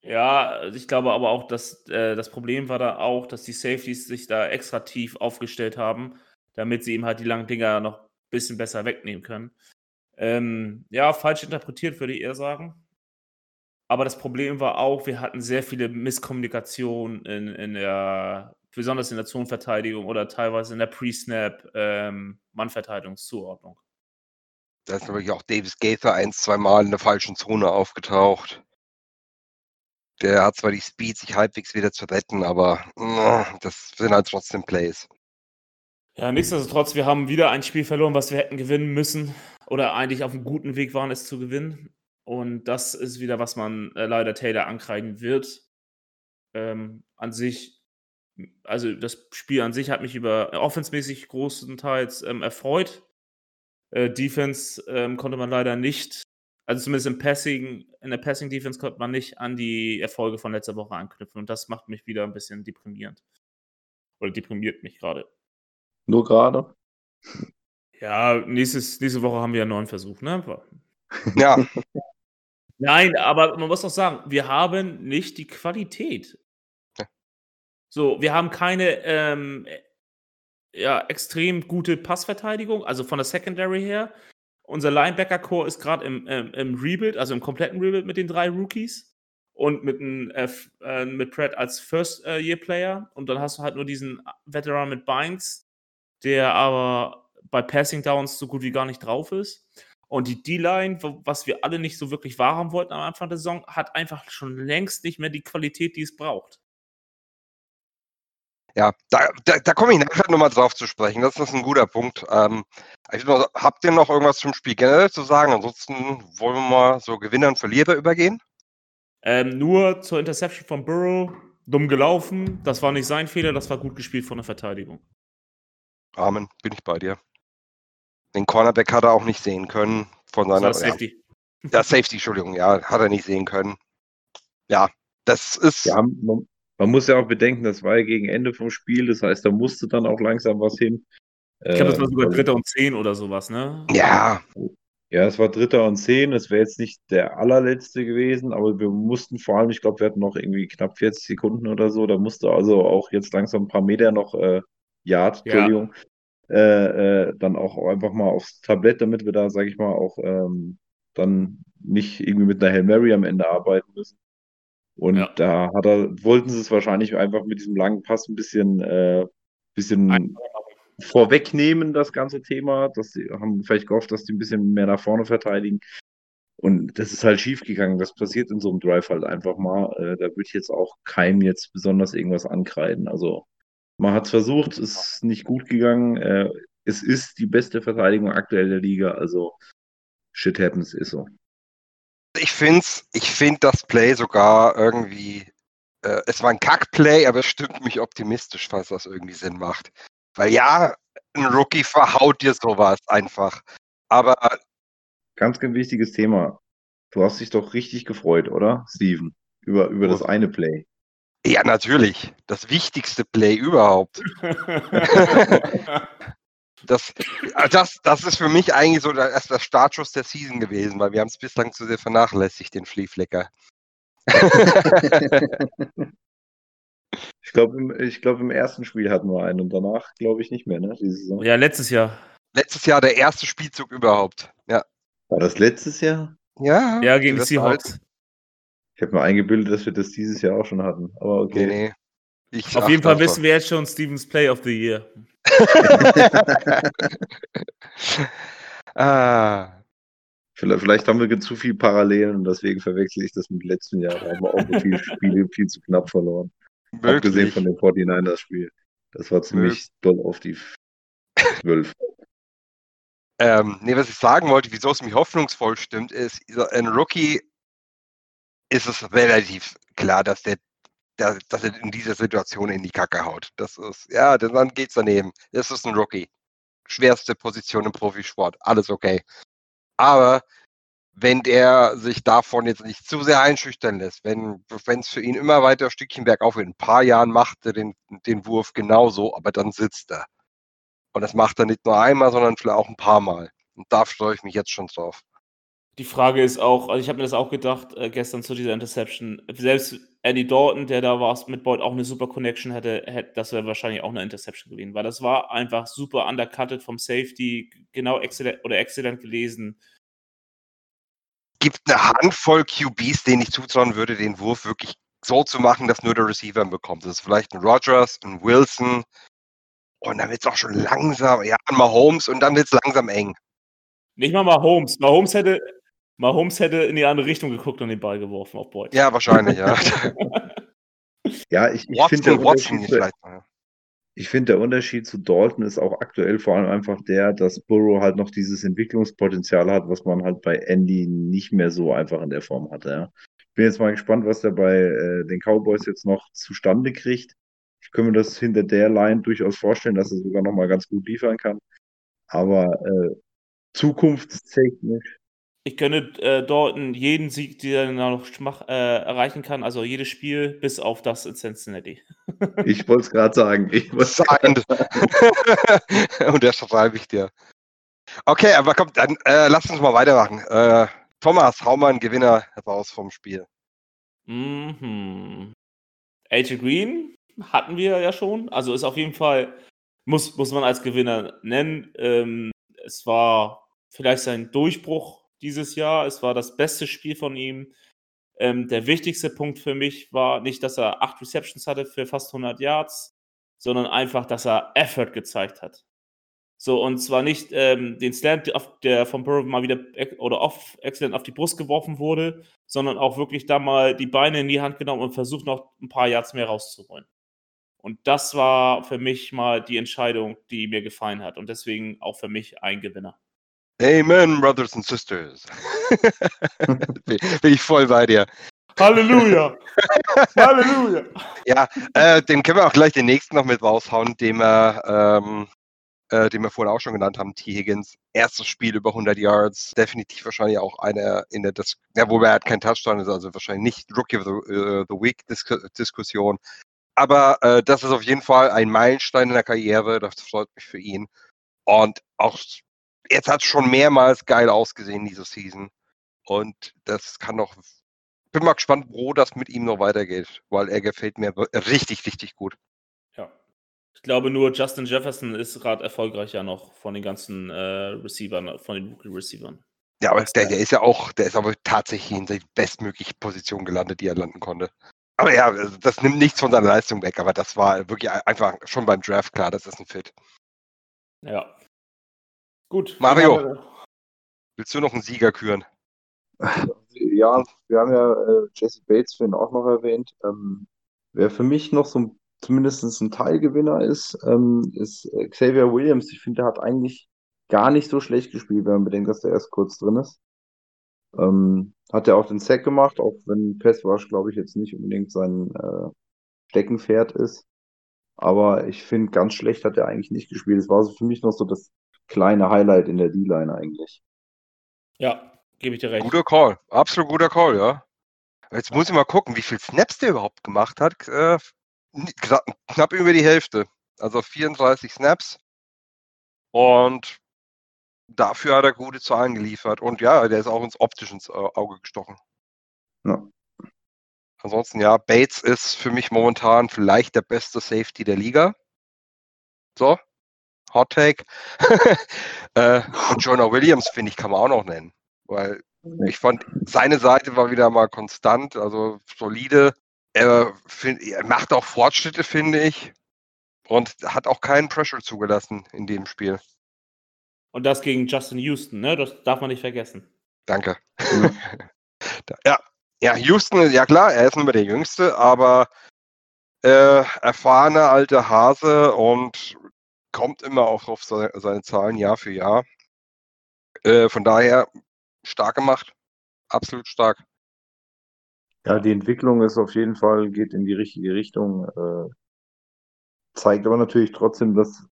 Ja, also ich glaube aber auch, dass äh, das Problem war da auch, dass die Safeties sich da extra tief aufgestellt haben, damit sie ihm halt die langen Dinger noch ein bisschen besser wegnehmen können. Ähm, ja, falsch interpretiert, würde ich eher sagen. Aber das Problem war auch, wir hatten sehr viele Misskommunikationen in, in der, besonders in der Zonenverteidigung oder teilweise in der Pre-Snap ähm, Mannverteidigungszuordnung. Da ist natürlich auch Davis Gaither ein, zwei Mal in der falschen Zone aufgetaucht. Der hat zwar die Speed, sich halbwegs wieder zu retten, aber mm, das sind halt trotzdem Plays. Ja, nichtsdestotrotz, wir haben wieder ein Spiel verloren, was wir hätten gewinnen müssen oder eigentlich auf einem guten Weg waren, es zu gewinnen. Und das ist wieder, was man äh, leider Taylor ankreiden wird. Ähm, an sich, also das Spiel an sich hat mich über äh, offensmäßig großenteils ähm, erfreut. Äh, Defense ähm, konnte man leider nicht also zumindest im Passing, in der Passing Defense konnte man nicht an die Erfolge von letzter Woche anknüpfen und das macht mich wieder ein bisschen deprimierend. Oder deprimiert mich gerade. Nur gerade? Ja, nächstes, nächste Woche haben wir einen neuen Versuch, ne? Ja. Nein, aber man muss doch sagen, wir haben nicht die Qualität. So, wir haben keine ähm, ja, extrem gute Passverteidigung, also von der Secondary her. Unser Linebacker-Core ist gerade im, ähm, im Rebuild, also im kompletten Rebuild mit den drei Rookies und mit, ein, äh, äh, mit Pratt als First-Year-Player. Und dann hast du halt nur diesen Veteran mit Binds, der aber bei Passing Downs so gut wie gar nicht drauf ist. Und die D-Line, was wir alle nicht so wirklich wahrhaben wollten am Anfang der Saison, hat einfach schon längst nicht mehr die Qualität, die es braucht. Ja, da, da, da komme ich nachher nochmal drauf zu sprechen. Das ist ein guter Punkt. Ähm, also, habt ihr noch irgendwas zum Spiel generell zu sagen? Ansonsten wollen wir mal so Gewinner und Verlierer übergehen. Ähm, nur zur Interception von Burrow. Dumm gelaufen. Das war nicht sein Fehler, das war gut gespielt von der Verteidigung. Amen, bin ich bei dir. Den Cornerback hat er auch nicht sehen können. Von seiner das war Safety. Ja, ja, Safety, Entschuldigung, ja, hat er nicht sehen können. Ja, das ist. Ja, man, man muss ja auch bedenken, das war ja gegen Ende vom Spiel, das heißt, da musste dann auch langsam was hin. Ich glaube, das war sogar äh, Dritter und Zehn oder sowas, ne? Ja. Ja, es war Dritter und Zehn. Es wäre jetzt nicht der allerletzte gewesen, aber wir mussten vor allem, ich glaube, wir hatten noch irgendwie knapp 40 Sekunden oder so. Da musste also auch jetzt langsam ein paar Meter noch äh, Yard, ja. Entschuldigung, äh, dann auch einfach mal aufs Tablett, damit wir da, sage ich mal, auch ähm, dann nicht irgendwie mit einer Hail Mary am Ende arbeiten müssen. Und ja. da hat er, wollten sie es wahrscheinlich einfach mit diesem langen Pass ein bisschen, äh, bisschen vorwegnehmen, das ganze Thema. Dass sie haben vielleicht gehofft, dass die ein bisschen mehr nach vorne verteidigen. Und das ist halt schief gegangen. Das passiert in so einem Drive halt einfach mal. Äh, da würde ich jetzt auch keinem jetzt besonders irgendwas ankreiden. Also man hat es versucht, ist nicht gut gegangen. Äh, es ist die beste Verteidigung aktuell der Liga. Also shit happens ist so ich finde ich find das Play sogar irgendwie, äh, es war ein Kack-Play, aber es stimmt mich optimistisch, falls das irgendwie Sinn macht. Weil ja, ein Rookie verhaut dir sowas einfach. Aber. Ganz, ganz wichtiges Thema. Du hast dich doch richtig gefreut, oder, Steven? Über, über das eine Play. Ja, natürlich. Das wichtigste Play überhaupt. das, äh, das, das ist für mich eigentlich so der, erst der Startschuss der Season gewesen, weil wir haben es bislang zu sehr vernachlässigt, den Fliehflecker. ich glaube, ich glaub, im ersten Spiel hatten wir einen und danach glaube ich nicht mehr, ne? Ja, letztes Jahr. Letztes Jahr der erste Spielzug überhaupt. Ja. War das letztes Jahr? Ja. Ja, gegen die Seahawks. Ich habe mir eingebildet, dass wir das dieses Jahr auch schon hatten. Aber okay. Nee, nee. Ich Auf jeden Fall wissen wir jetzt schon Stevens Play of the Year. ah, Vielleicht, vielleicht haben wir zu viel Parallelen und deswegen verwechsel ich das mit letzten Jahr. Da haben wir auch so viele Spiele viel zu knapp verloren. Abgesehen möglich. von dem 49ers-Spiel. Das war ziemlich doll auf die 12. Ähm, nee, was ich sagen wollte, wieso es mich hoffnungsvoll stimmt, ist, ein Rookie ist es relativ klar, dass der, dass er in dieser Situation in die Kacke haut. Das ist, ja, dann geht's daneben. Das ist ein Rookie. Schwerste Position im Profisport. Alles okay. Aber wenn der sich davon jetzt nicht zu sehr einschüchtern lässt, wenn es für ihn immer weiter Stückchen bergauf in ein paar Jahren macht er den, den Wurf genauso, aber dann sitzt er. Und das macht er nicht nur einmal, sondern vielleicht auch ein paar Mal. Und da freue ich mich jetzt schon drauf. Die Frage ist auch, also ich habe mir das auch gedacht äh, gestern zu dieser Interception. Selbst Andy Dalton, der da war, mit Boyd auch eine super Connection hätte, hätte das wäre wahrscheinlich auch eine Interception gewesen, weil das war einfach super undercutted vom Safety, genau exzellent oder exzellent gelesen. Gibt eine Handvoll QBs, denen ich zutrauen würde, den Wurf wirklich so zu machen, dass nur der Receiver ihn bekommt. Das ist vielleicht ein Rogers, ein Wilson. Und dann wird es auch schon langsam, ja, ein Mahomes und dann wird es langsam eng. Nicht mal Mahomes. Mahomes hätte, Mahomes hätte in die andere Richtung geguckt und den Ball geworfen auf Boyd. Ja, wahrscheinlich, ja. Ja, ich, ich finde der, Watson Unterschied zu- vielleicht. mal. ich find, der Unterschied zu Dalton ist auch aktuell vor allem einfach der, dass Burrow halt noch dieses Entwicklungspotenzial hat, was man halt bei Andy nicht mehr so einfach in der Form hatte. Ja. Ich bin jetzt mal gespannt, was der bei äh, den Cowboys jetzt noch zustande kriegt. Ich kann mir das hinter der Line durchaus vorstellen, dass er sogar noch mal ganz gut liefern kann. Aber äh, zukunftstechnisch Ich gönne äh, Dalton jeden Sieg, den er noch schmach, äh, erreichen kann, also jedes Spiel, bis auf das in Cincinnati. Ich wollte es gerade sagen. Ich wollt's Signed. und das schreibe ich dir. Okay, aber komm, dann äh, lass uns mal weitermachen. Äh, Thomas, hau mal einen Gewinner raus vom Spiel. Mhm. AJ Green hatten wir ja schon. Also ist auf jeden Fall, muss, muss man als Gewinner nennen. Ähm, es war vielleicht sein Durchbruch dieses Jahr. Es war das beste Spiel von ihm. Ähm, der wichtigste Punkt für mich war nicht, dass er acht Receptions hatte für fast 100 Yards, sondern einfach, dass er Effort gezeigt hat. So, und zwar nicht ähm, den auf, der von Burrow mal wieder oder off exzellent auf die Brust geworfen wurde, sondern auch wirklich da mal die Beine in die Hand genommen und versucht noch ein paar Yards mehr rauszuholen. Und das war für mich mal die Entscheidung, die mir gefallen hat. Und deswegen auch für mich ein Gewinner. Amen, Brothers and Sisters. bin, bin ich voll bei dir. Halleluja! Halleluja! Ja, äh, den können wir auch gleich den nächsten noch mit raushauen, den wir, ähm, äh, den wir vorhin auch schon genannt haben, T. Higgins. Erstes Spiel über 100 Yards, definitiv wahrscheinlich auch einer in der, Dis ja, wobei er hat keinen Touchdown, ist also wahrscheinlich nicht Rookie of the, äh, the Week Dis Diskussion. Aber äh, das ist auf jeden Fall ein Meilenstein in der Karriere, das freut mich für ihn. Und auch jetzt hat es schon mehrmals geil ausgesehen diese Season. Und das kann noch bin mal gespannt, wo das mit ihm noch weitergeht, weil er gefällt mir richtig, richtig gut. Ja. Ich glaube nur, Justin Jefferson ist gerade erfolgreicher noch von den ganzen äh, Receivern, von den Rookie-Receivern. Ja, aber der, der ist ja auch, der ist aber tatsächlich in die bestmögliche Position gelandet, die er landen konnte. Aber ja, also das nimmt nichts von seiner Leistung weg, aber das war wirklich einfach schon beim Draft klar, das ist ein Fit. Ja. Gut. Mario. Willst du noch einen Sieger küren? Ja, wir haben ja äh, Jesse Bates vorhin auch noch erwähnt. Ähm, wer für mich noch so ein, zumindest ein Teilgewinner ist, ähm, ist äh, Xavier Williams. Ich finde, der hat eigentlich gar nicht so schlecht gespielt, wenn man bedenkt, dass der erst kurz drin ist. Ähm, hat er auch den Sack gemacht, auch wenn Pass Rush, glaube ich, jetzt nicht unbedingt sein äh, Steckenpferd ist. Aber ich finde, ganz schlecht hat er eigentlich nicht gespielt. Es war so für mich noch so das kleine Highlight in der D-Line eigentlich. Ja, gebe ich dir recht. Guter Call, absolut guter Call, ja. Jetzt muss ich mal gucken, wie viel Snaps der überhaupt gemacht hat. Äh, knapp, über die Hälfte. Also 34 Snaps. Und dafür hat er gute Zahlen geliefert. Und ja, der ist auch ins optisch ins äh, Auge gestochen. Ja. Ansonsten, ja, Bates ist für mich momentan vielleicht der beste Safety der Liga. So, Hot Take. äh, und Jonah Williams, finde ich, kann man auch noch nennen. Weil ich fand, seine Seite war wieder mal konstant, also solide. er, find, er macht auch Fortschritte, finde ich. Und hat auch keinen Pressure zugelassen in dem Spiel. Und das gegen Justin Houston, ne? Das darf man nicht vergessen. Danke. ja, ja, Houston, ja klar, er ist nur der Jüngste, aber äh, erfahrener alter Hase und kommt immer auch auf seine, Zahlen Jahr für Jahr. Äh, von daher stark gemacht, absolut stark. Ja, die Entwicklung ist auf jeden Fall, geht in die richtige Richtung. Äh, zeigt aber natürlich trotzdem, dass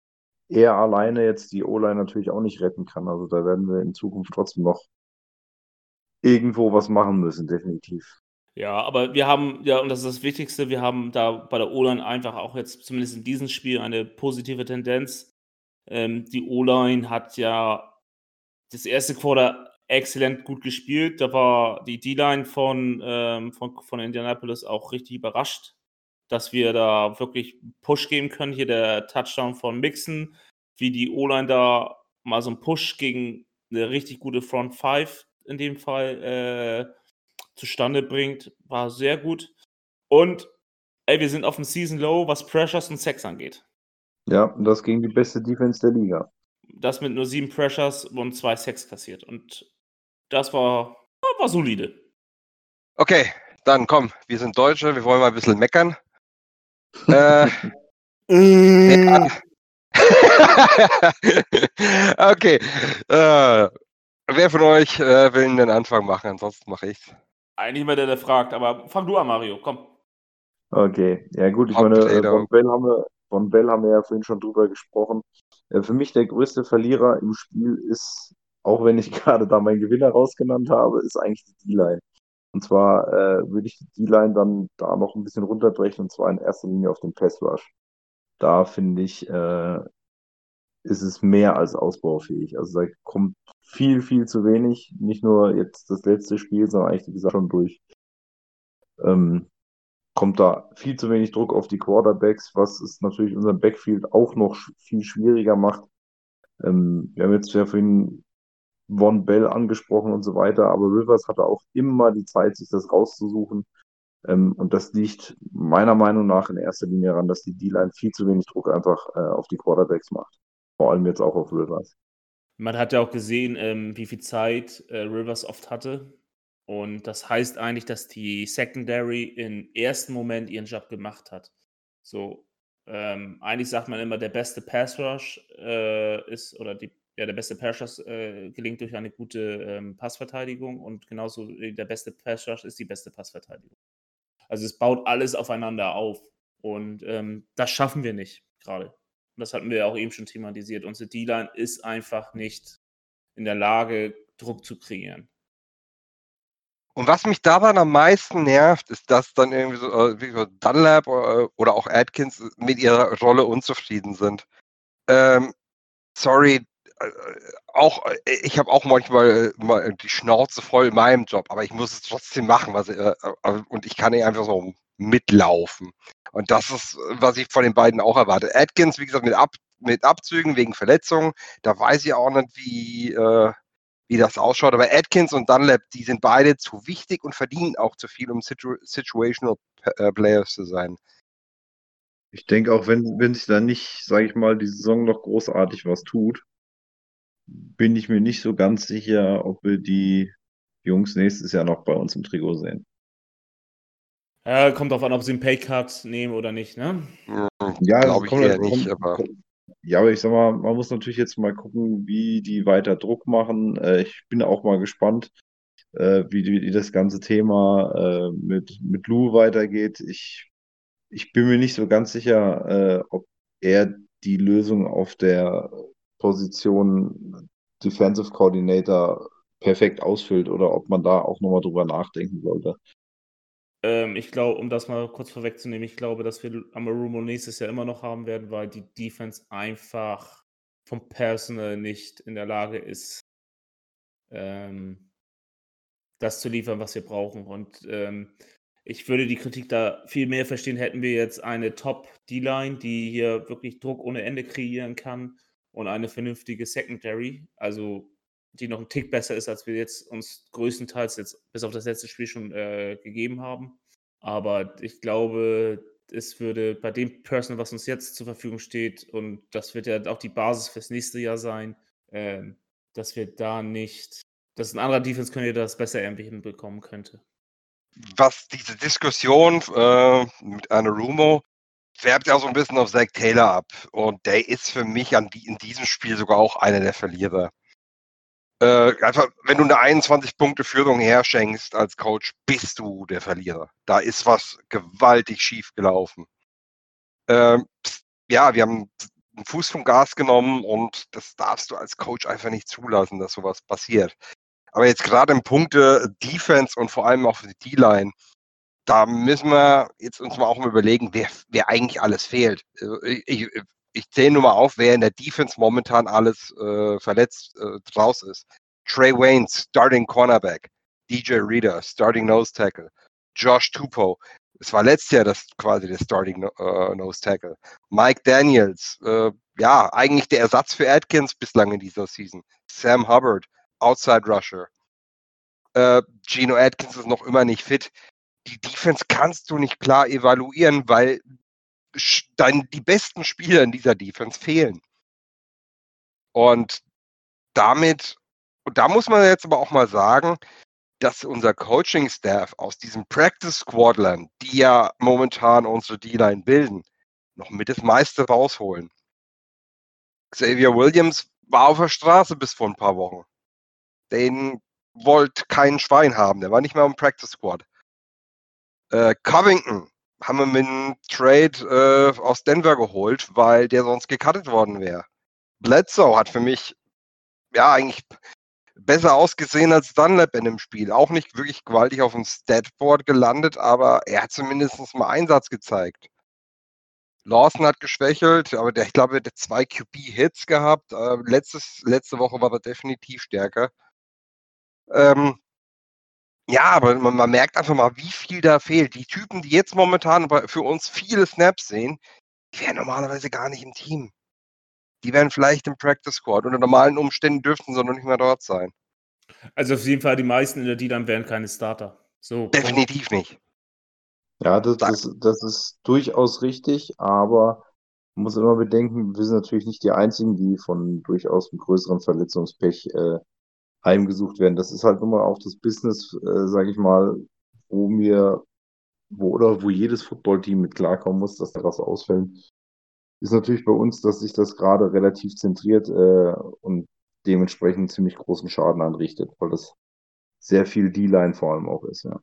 er alleine jetzt die O-Line natürlich auch nicht retten kann. Also da werden wir in Zukunft trotzdem noch irgendwo was machen müssen, definitiv. Ja, aber wir haben, ja, und das ist das Wichtigste, wir haben da bei der O-Line einfach auch jetzt zumindest in diesem Spiel eine positive Tendenz. Ähm, die O-Line hat ja das erste Quarter exzellent gut gespielt. Da war die D-Line von, ähm, von, von Indianapolis auch richtig überrascht, dass wir da wirklich Push geben können. Hier der Touchdown von Mixon, wie die O-Line da mal so einen Push gegen eine richtig gute Front 5 in dem Fall äh, zustande bringt, war sehr gut. Und ey, wir sind auf dem Season Low, was Pressures und Sex angeht. Ja, und das gegen die beste Defense der Liga. Das mit nur sieben Pressures und zwei Sex kassiert. Und das war, war solide. Okay, dann komm, wir sind Deutsche, wir wollen mal ein bisschen meckern. äh, ja. okay. Äh, wer von euch äh, will den Anfang machen? Ansonsten mache ich Eigentlich immer der, der fragt, aber fang du an, Mario, komm. Okay, ja gut, ich meine, äh, von Bell, haben wir, von Bell haben wir ja vorhin schon drüber gesprochen. Äh, für mich der größte Verlierer im Spiel ist auch wenn ich gerade da meinen Gewinner rausgenannt habe, ist eigentlich die D-Line. Und zwar äh, würde ich die D-Line dann da noch ein bisschen runterbrechen, und zwar in erster Linie auf den Pass Rush. Da finde ich, äh, ist es mehr als ausbaufähig. Also da kommt viel, viel zu wenig. Nicht nur jetzt das letzte Spiel, sondern eigentlich, wie gesagt, schon durch. Ähm, kommt da viel zu wenig Druck auf die Quarterbacks, was es natürlich unser Backfield auch noch viel schwieriger macht. Ähm, wir haben jetzt ja vorhin Von Bell angesprochen und so weiter, aber Rivers hatte auch immer die Zeit, sich das rauszusuchen. Ähm, und das liegt meiner Meinung nach in erster Linie daran, dass die D-Line viel zu wenig Druck einfach äh, auf die Quarterbacks macht. Vor allem jetzt auch auf Rivers. Man hat ja auch gesehen, ähm, wie viel Zeit äh, Rivers oft hatte. Und das heißt eigentlich, dass die Secondary im ersten Moment ihren Job gemacht hat. So, ähm, eigentlich sagt man immer, der beste Pass Rush äh, ist, oder die ja, der beste Pass äh, gelingt durch eine gute ähm, Passverteidigung und genauso äh, der beste Pass ist die beste Passverteidigung. Also es baut alles aufeinander auf und ähm, das schaffen wir nicht gerade. Und das hatten wir ja auch eben schon thematisiert. Unsere D-Line ist einfach nicht in der Lage, Druck zu kreieren. Und was mich daran am meisten nervt, ist, dass dann irgendwie so, äh, wie so Dunlap oder, äh, oder auch Atkins mit ihrer Rolle unzufrieden sind. Ähm, sorry, äh, auch, ich habe auch manchmal mal die Schnauze voll in meinem Job, aber ich muss es trotzdem machen, was, und ich kann nicht einfach so mitlaufen. Und das ist, was ich von den beiden auch erwarte. Atkins, wie gesagt, mit, Ab, mit Abzügen wegen Verletzungen, da weiß ich auch nicht, wie, äh, wie das ausschaut. Aber Atkins und Dunlap, die sind beide zu wichtig und verdienen auch zu viel, um situ Situational Players zu sein. Ich denke auch, wenn, wenn sich da nicht, sage ich mal, die Saison noch großartig was tut, bin ich mir nicht so ganz sicher, ob wir die Jungs nächstes Jahr noch bei uns im Trikot sehen. Ja, kommt drauf an, ob sie einen Paycard nehmen oder nicht, ne? Ja, glaube ich eher nicht, aber. Ja, aber ich sag mal, man muss natürlich jetzt mal gucken, wie die weiter Druck machen. Äh, ich bin auch mal gespannt, äh, wie, wie das ganze Thema äh, mit, mit Lou weitergeht. Ich, ich bin mir nicht so ganz sicher, ob er die Lösung auf der Position Defensive Coordinator perfekt ausfüllt oder ob man da auch nochmal drüber nachdenken sollte. Ähm, ich glaube, um das mal kurz vorwegzunehmen, ich glaube, dass wir Amarumo nächstes Jahr immer noch haben werden, weil die Defense einfach vom Personal nicht in der Lage ist, ähm, das zu liefern, was wir brauchen. Und ähm, ich würde die Kritik da viel mehr verstehen, hätten wir jetzt eine Top-D-Line, die hier wirklich Druck ohne Ende kreieren kann und eine vernünftige Secondary, also die noch ein Tick besser ist, als wir jetzt uns größtenteils jetzt bis auf das letzte Spiel schon äh, gegeben haben. Aber ich glaube, es würde bei dem Personal, was uns jetzt zur Verfügung steht, und das wird ja auch die Basis fürs nächste Jahr sein, äh, dass wir da nicht, dass ein anderer Defense könnte das besser irgendwie hinbekommen könnte. Was diese Diskussion äh, mit Rumo färbt ja so ein bisschen auf Zach Taylor ab. Und der ist für mich an in diesem Spiel sogar auch einer der Verlierer. Äh, einfach, wenn du eine 21-Punkte-Führung herschenkst als Coach, bist du der Verlierer. Da ist was gewaltig schief gelaufen. Äh, ja, wir haben einen Fuß vom Gas genommen und das darfst du als Coach einfach nicht zulassen, dass sowas passiert. Aber jetzt gerade im Punkte Defense und vor allem auch für die D-Line, da müssen wir jetzt uns mal auch mal überlegen, wer, wer eigentlich alles fehlt. Also, ich, ich, ich zähle nur mal auf, wer in der Defense momentan alles äh, verletzt äh, draus ist. Trey Waynes, Starting Cornerback. DJ Reader, Starting Nose Tackle. Josh Tupo, es war letztes Jahr das quasi der Starting äh, Nose Tackle. Mike Daniels, äh, ja, eigentlich der Ersatz für Atkins bislang in dieser Season. Sam Hubbard, Outside Rusher. Äh, Gino Atkins ist noch immer nicht fit die Defense kannst du nicht klar evaluieren, weil dann die besten Spieler in dieser Defense fehlen. Und damit, und da muss man jetzt aber auch mal sagen, dass unser Coaching-Staff aus diesem Practice-Squadlern, die ja momentan unsere D-Line bilden, noch mit das meiste rausholen. Xavier Williams war auf der Straße bis vor ein paar Wochen. Den wollte kein Schwein haben, der war nicht mehr im Practice Squad. Äh, Covington haben wir mit einem Trade äh, aus Denver geholt, weil der sonst gecuttet worden wäre. Bledsoe hat für mich ja eigentlich besser ausgesehen als Dunlap in dem Spiel. Auch nicht wirklich gewaltig auf dem Statboard gelandet, aber er hat zumindest mal Einsatz gezeigt. Lawson hat geschwächelt, aber der, ich glaube, der hat zwei QB-Hits gehabt. Äh, letztes, letzte Woche war er definitiv stärker. Ähm, ja, aber man, man, merkt einfach mal, wie viel da fehlt. Die Typen, die jetzt momentan für uns viele Snaps sehen, die wären normalerweise gar nicht im Team. Die wären vielleicht im Practice Squad. Unter normalen Umständen dürften sie noch nicht mehr dort sein. Also auf jeden Fall die meisten in der D-Line wären keine Starter. So, Definitiv nicht. Ja, das, das, das ist durchaus richtig, aber man muss immer bedenken, wir sind natürlich nicht die Einzigen, die von durchaus einem größeren Verletzungspech äh, heimgesucht werden. Das ist halt nun mal auch das Business, äh, sage ich mal, wo mir, wo oder wo jedes Footballteam mit klarkommen muss, dass da was ausfällt. Ist natürlich bei uns, dass sich das gerade relativ zentriert äh, und dementsprechend ziemlich großen Schaden anrichtet, weil das sehr viel D-Line vor allem auch ist, ja.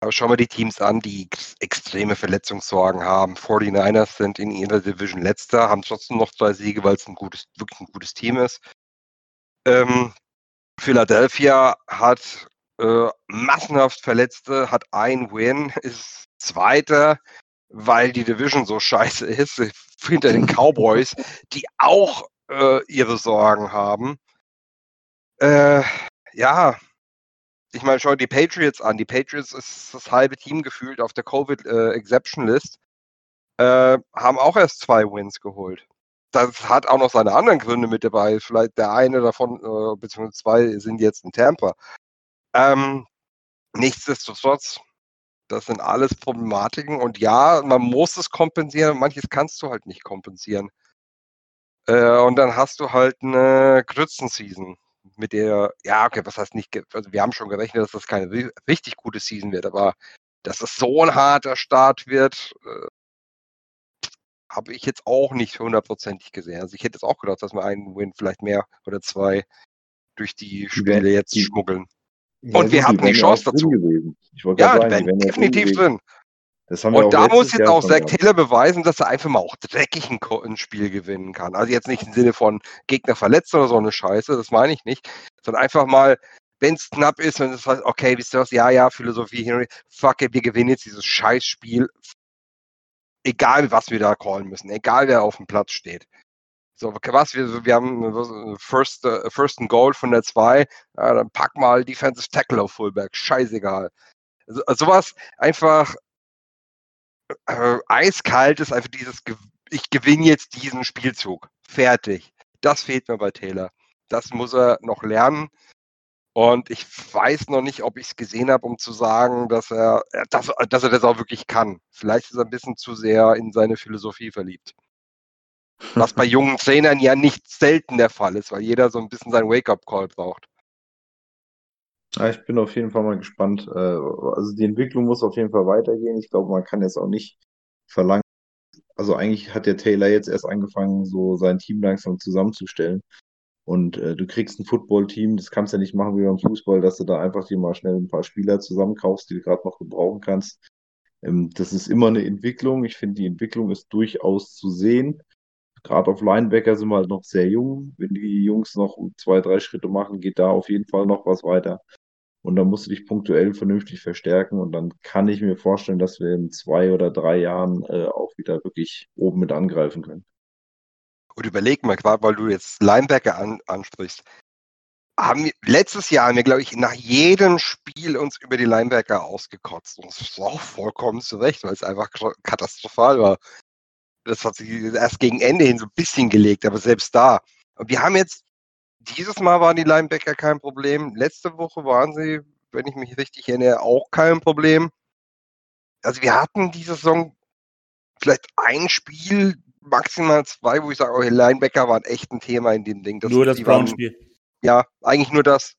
Aber schauen wir die Teams an, die extreme Verletzungssorgen haben. 49ers sind in ihrer Division letzter, haben trotzdem noch zwei Siege, weil es ein gutes, wirklich ein gutes Team ist. Ähm, Philadelphia hat äh, massenhaft Verletzte, hat ein Win, ist Zweiter, weil die Division so scheiße ist, hinter den Cowboys, die auch äh, ihre Sorgen haben. Äh, ja, ich meine, schau die Patriots an. Die Patriots ist das halbe Team gefühlt auf der Covid-Exception-List. Äh, haben auch erst zwei Wins geholt das hat auch noch seine anderen Gründe mit dabei. Vielleicht der eine davon, äh, beziehungsweise zwei sind jetzt in Tampa. Ähm, nichtsdestotrotz, das sind alles Problematiken und ja, man muss es kompensieren, manches kannst du halt nicht kompensieren. Äh, und dann hast du halt eine Grützen-Season, mit der, ja, okay, was heißt nicht, also wir haben schon gerechnet, dass das keine richtig gute Season wird, aber dass es so ein harter Start wird, äh, habe ich jetzt auch nicht hundertprozentig gesehen. Also ich hätte jetzt auch gedacht, dass wir einen Win vielleicht mehr oder zwei durch die Spiele jetzt die, schmuggeln. Und wir hatten die Chance dazu. Ja, sagen, die werden definitiv drin. und da muss jetzt auch Zach Taylor beweisen, dass er einfach mal auch dreckig ein, ein, Spiel gewinnen kann. Also jetzt nicht im Sinne von Gegner verletzt oder so eine Scheiße, das meine ich nicht, sondern einfach mal, wenn es knapp ist, wenn es heißt, okay, wisst ihr was, ja, ja, Philosophie, Henry, fuck it, wir gewinnen jetzt dieses Scheißspiel, egal was wir da callen müssen, egal wer auf dem Platz steht. So, was, wir, wir haben First, uh, First and Goal von der 2, ja, dann pack mal Defensive Tackle auf Fullback, scheißegal. Also, sowas einfach äh, eiskalt ist einfach dieses, ich gewinne jetzt diesen Spielzug. Fertig. Das fehlt mir bei Taylor. Das muss er noch lernen. Und ich weiß noch nicht, ob ich es gesehen habe, um zu sagen, dass er, äh, dass, dass er das auch wirklich kann. Vielleicht ist er ein bisschen zu sehr in seine Philosophie verliebt. Was bei jungen Trainern ja nicht selten der Fall ist, weil jeder so ein bisschen seinen Wake-up-Call braucht. Ja, ich bin auf jeden Fall mal gespannt. Äh, also die Entwicklung muss auf jeden Fall weitergehen. Ich glaube, man kann jetzt auch nicht verlangen. Also eigentlich hat der Taylor jetzt erst angefangen, so sein Team langsam zusammenzustellen. Und äh, du kriegst ein Football-Team, das kannst du ja nicht machen wie beim Fußball, dass du da einfach dir mal schnell ein paar Spieler zusammenkaufst, die du gerade noch gebrauchen kannst. Ähm, das ist immer eine Entwicklung. Ich finde, die Entwicklung ist durchaus zu sehen. Gerade auf Linebacker sind wir halt noch sehr jung. Wenn die Jungs noch zwei, drei Schritte machen, geht da auf jeden Fall noch was weiter. Und dann musst du dich punktuell vernünftig verstärken. Und dann kann ich mir vorstellen, dass wir in zwei oder drei Jahren äh, auch wieder wirklich oben mit angreifen können. Und überleg mal, gerade weil du jetzt Linebacker an, ansprichst. Haben wir, letztes Jahr haben wir, glaube ich, nach jedem Spiel uns über die Linebacker ausgekotzt. Und das ist auch vollkommen zu Recht, weil es einfach katastrophal war. Das hat sich erst gegen Ende hin so ein bisschen gelegt, aber selbst da. Und wir haben jetzt, dieses Mal waren die Linebacker kein Problem. Letzte Woche waren sie, wenn ich mich richtig erinnere, auch kein Problem. Also wir hatten diese Saison vielleicht ein Spiel, maximal zwei, wo ich sage, oh, Linebacker waren echt ein Thema in dem Ding. Das, nur das Brown-Spiel. Ja, eigentlich nur das.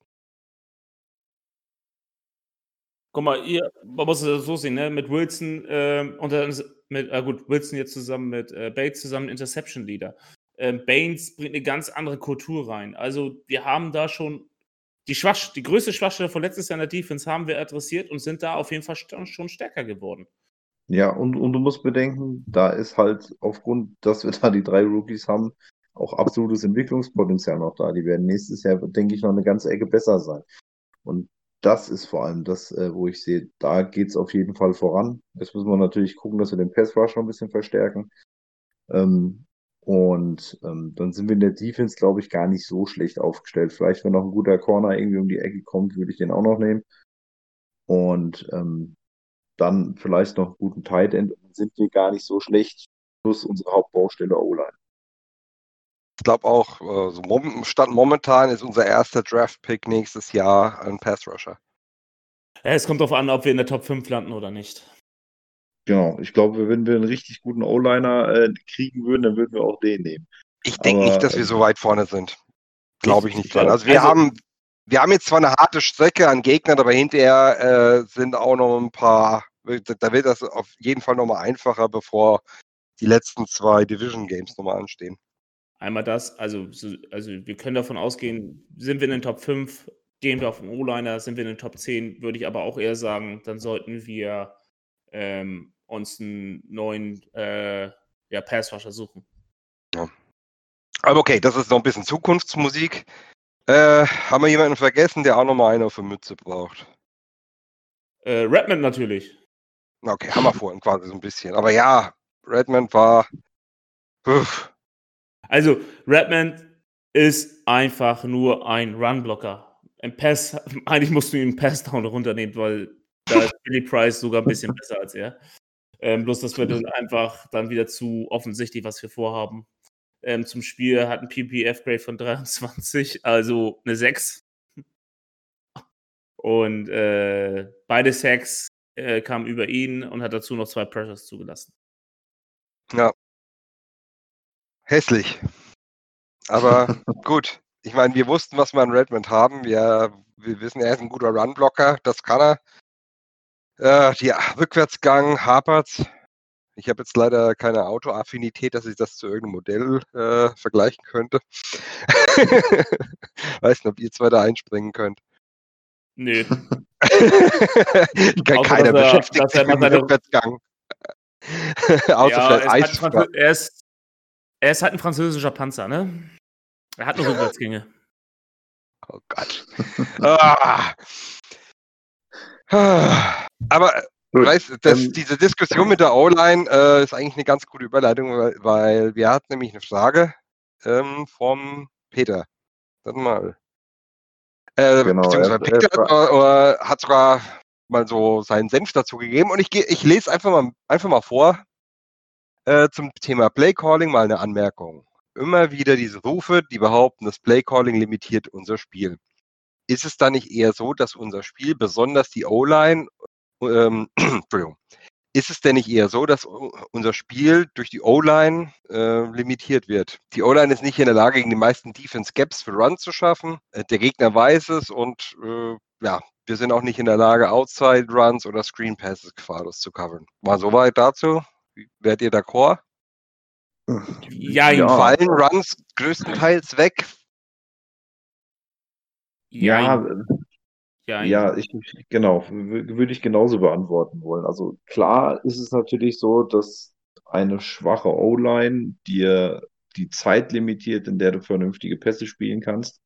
Guck mal, ihr, man muss es so sehen, ne? mit Wilson äh, und dann mit, äh, gut, Wilson jetzt zusammen mit äh, Bates zusammen Interception Leader. Ähm, Baines bringt eine ganz andere Kultur rein. Also wir haben da schon die, Schwach die größte Schwachstelle von letztes Jahr in der Defense haben wir adressiert und sind da auf jeden Fall schon stärker geworden. Ja, und, und du musst bedenken, da ist halt aufgrund, dass wir da die drei Rookies haben, auch absolutes Entwicklungspotenzial noch da. Die werden nächstes Jahr, denke ich, noch eine ganze Ecke besser sein. Und das ist vor allem das, äh, wo ich sehe, da geht es auf jeden Fall voran. Jetzt müssen wir natürlich gucken, dass wir den Pass Rush noch ein bisschen verstärken. Ähm, und ähm, dann sind wir in der Defense, glaube ich, gar nicht so schlecht aufgestellt. Vielleicht, wenn noch ein guter Corner irgendwie um die Ecke kommt, würde ich den auch noch nehmen. Und ähm, dann vielleicht noch einen guten Tight End, dann sind wir gar nicht so schlecht, plus unsere Hauptbaustelle O-Line. Ich glaube auch, also Stand momentan ist unser erster Draft-Pick nächstes Jahr ein Pass-Rusher. Ja, es kommt darauf an, ob wir in der Top 5 landen oder nicht. Genau, ich glaube, wenn wir einen richtig guten O-Liner äh, kriegen würden, dann würden wir auch den nehmen. Ich denke nicht, dass wir so weit vorne sind. Glaube ich nicht dran. Also wir also, haben wir haben jetzt zwar eine harte Strecke an Gegnern, aber hinterher äh, sind auch noch ein paar, da wird das auf jeden Fall nochmal einfacher, bevor die letzten zwei Division Games nochmal anstehen. Einmal das, also, also wir können davon ausgehen, sind wir in den Top 5, gehen wir auf den O-Liner, sind wir in den Top 10, würde ich aber auch eher sagen, dann sollten wir ähm, uns einen neuen äh, ja, Passwasher suchen. Ja. Aber okay, das ist noch ein bisschen Zukunftsmusik. Äh, haben wir jemanden vergessen, der auch nochmal eine auf der Mütze braucht? Äh, Redmond natürlich. Okay, haben wir vorhin quasi so ein bisschen. Aber ja, Redmond war. Uff. Also, Redmond ist einfach nur ein Runblocker. Im Pass, eigentlich musst du ihn im Pass-Down runternehmen, weil da ist Billy Price sogar ein bisschen besser als er. Ähm, bloß das wird dann einfach dann wieder zu offensichtlich, was wir vorhaben ähm, zum Spiel, hat ein PPF-Grade von 23, also eine 6. Und äh, beide Sacks äh, kamen über ihn und hat dazu noch zwei Pressures zugelassen. Ja. Hässlich. Aber gut. Ich meine, wir wussten, was wir an Redmond haben. Wir, wir wissen, er ist ein guter Runblocker. Das kann er. Äh, die Rückwärtsgang hapert. Ich habe jetzt leider keine Autoaffinität, dass ich das zu irgendeinem Modell äh, vergleichen könnte. Weiß nicht, ob ihr zwei da einspringen könnt. Nee. Keiner beschäftigt sich mit dem Rückwärtsgang. Außer ja, vielleicht halt er, ist, er ist halt ein französischer Panzer, ne? Er hat nur Rückwärtsgänge. Oh Gott. ah. Aber Gut. Weißt, das, ähm, diese Diskussion mit der O-Line äh, ist eigentlich eine ganz gute Überleitung, weil, weil wir hatten nämlich eine Frage ähm, vom Peter. Warte mal. Äh, genau, beziehungsweise Peter hat, hat, sogar mal so seinen Senf dazu gegeben und ich, ich lese einfach mal, einfach mal vor äh, zum Thema Playcalling mal eine Anmerkung. Immer wieder diese Rufe, die behaupten, das Playcalling limitiert unser Spiel. ist es dann nicht eher so, dass unser Spiel, besonders die O-Line, ähm, Entschuldigung, ist es denn nicht eher so, dass unser Spiel durch die O-Line äh, limitiert wird? Die O-Line ist nicht in der Lage, gegen die meisten Defense-Gaps für Runs zu schaffen. Äh, der Gegner weiß es und äh, ja, wir sind auch nicht in der Lage, Outside-Runs oder Screen-Passes gefahrlos zu covern. Mal soweit dazu. Werdet ihr d'accord? Ja, Ja. Fallen Runs größtenteils weg? Ja, ja, Ja, ich, genau, würde ich genauso beantworten wollen. Also klar ist es natürlich so, dass eine schwache O-Line dir die Zeit limitiert, in der du vernünftige Pässe spielen kannst.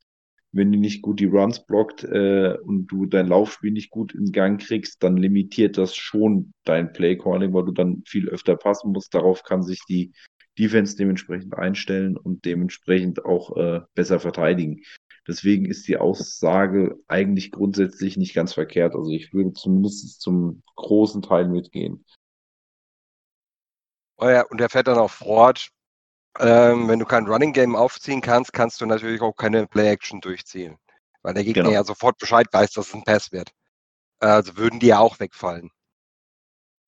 Wenn die nicht gut die Runs blockt äh, und du dein Laufspiel nicht gut in Gang kriegst, dann limitiert das schon dein Play-Calling, weil du dann viel öfter passen musst. Darauf kann sich die Defense dementsprechend einstellen und dementsprechend auch äh, besser verteidigen. Deswegen ist die Aussage eigentlich grundsätzlich nicht ganz verkehrt. Also ich würde zumindest zum großen Teil mitgehen. Oh ja, und der fährt dann auch fort. Ähm, wenn du kein Running Game aufziehen kannst, kannst du natürlich auch keine Play Action durchziehen. Weil der Gegner Genau. ja sofort Bescheid weiß, dass es ein Pass wird. Also würden die ja auch wegfallen.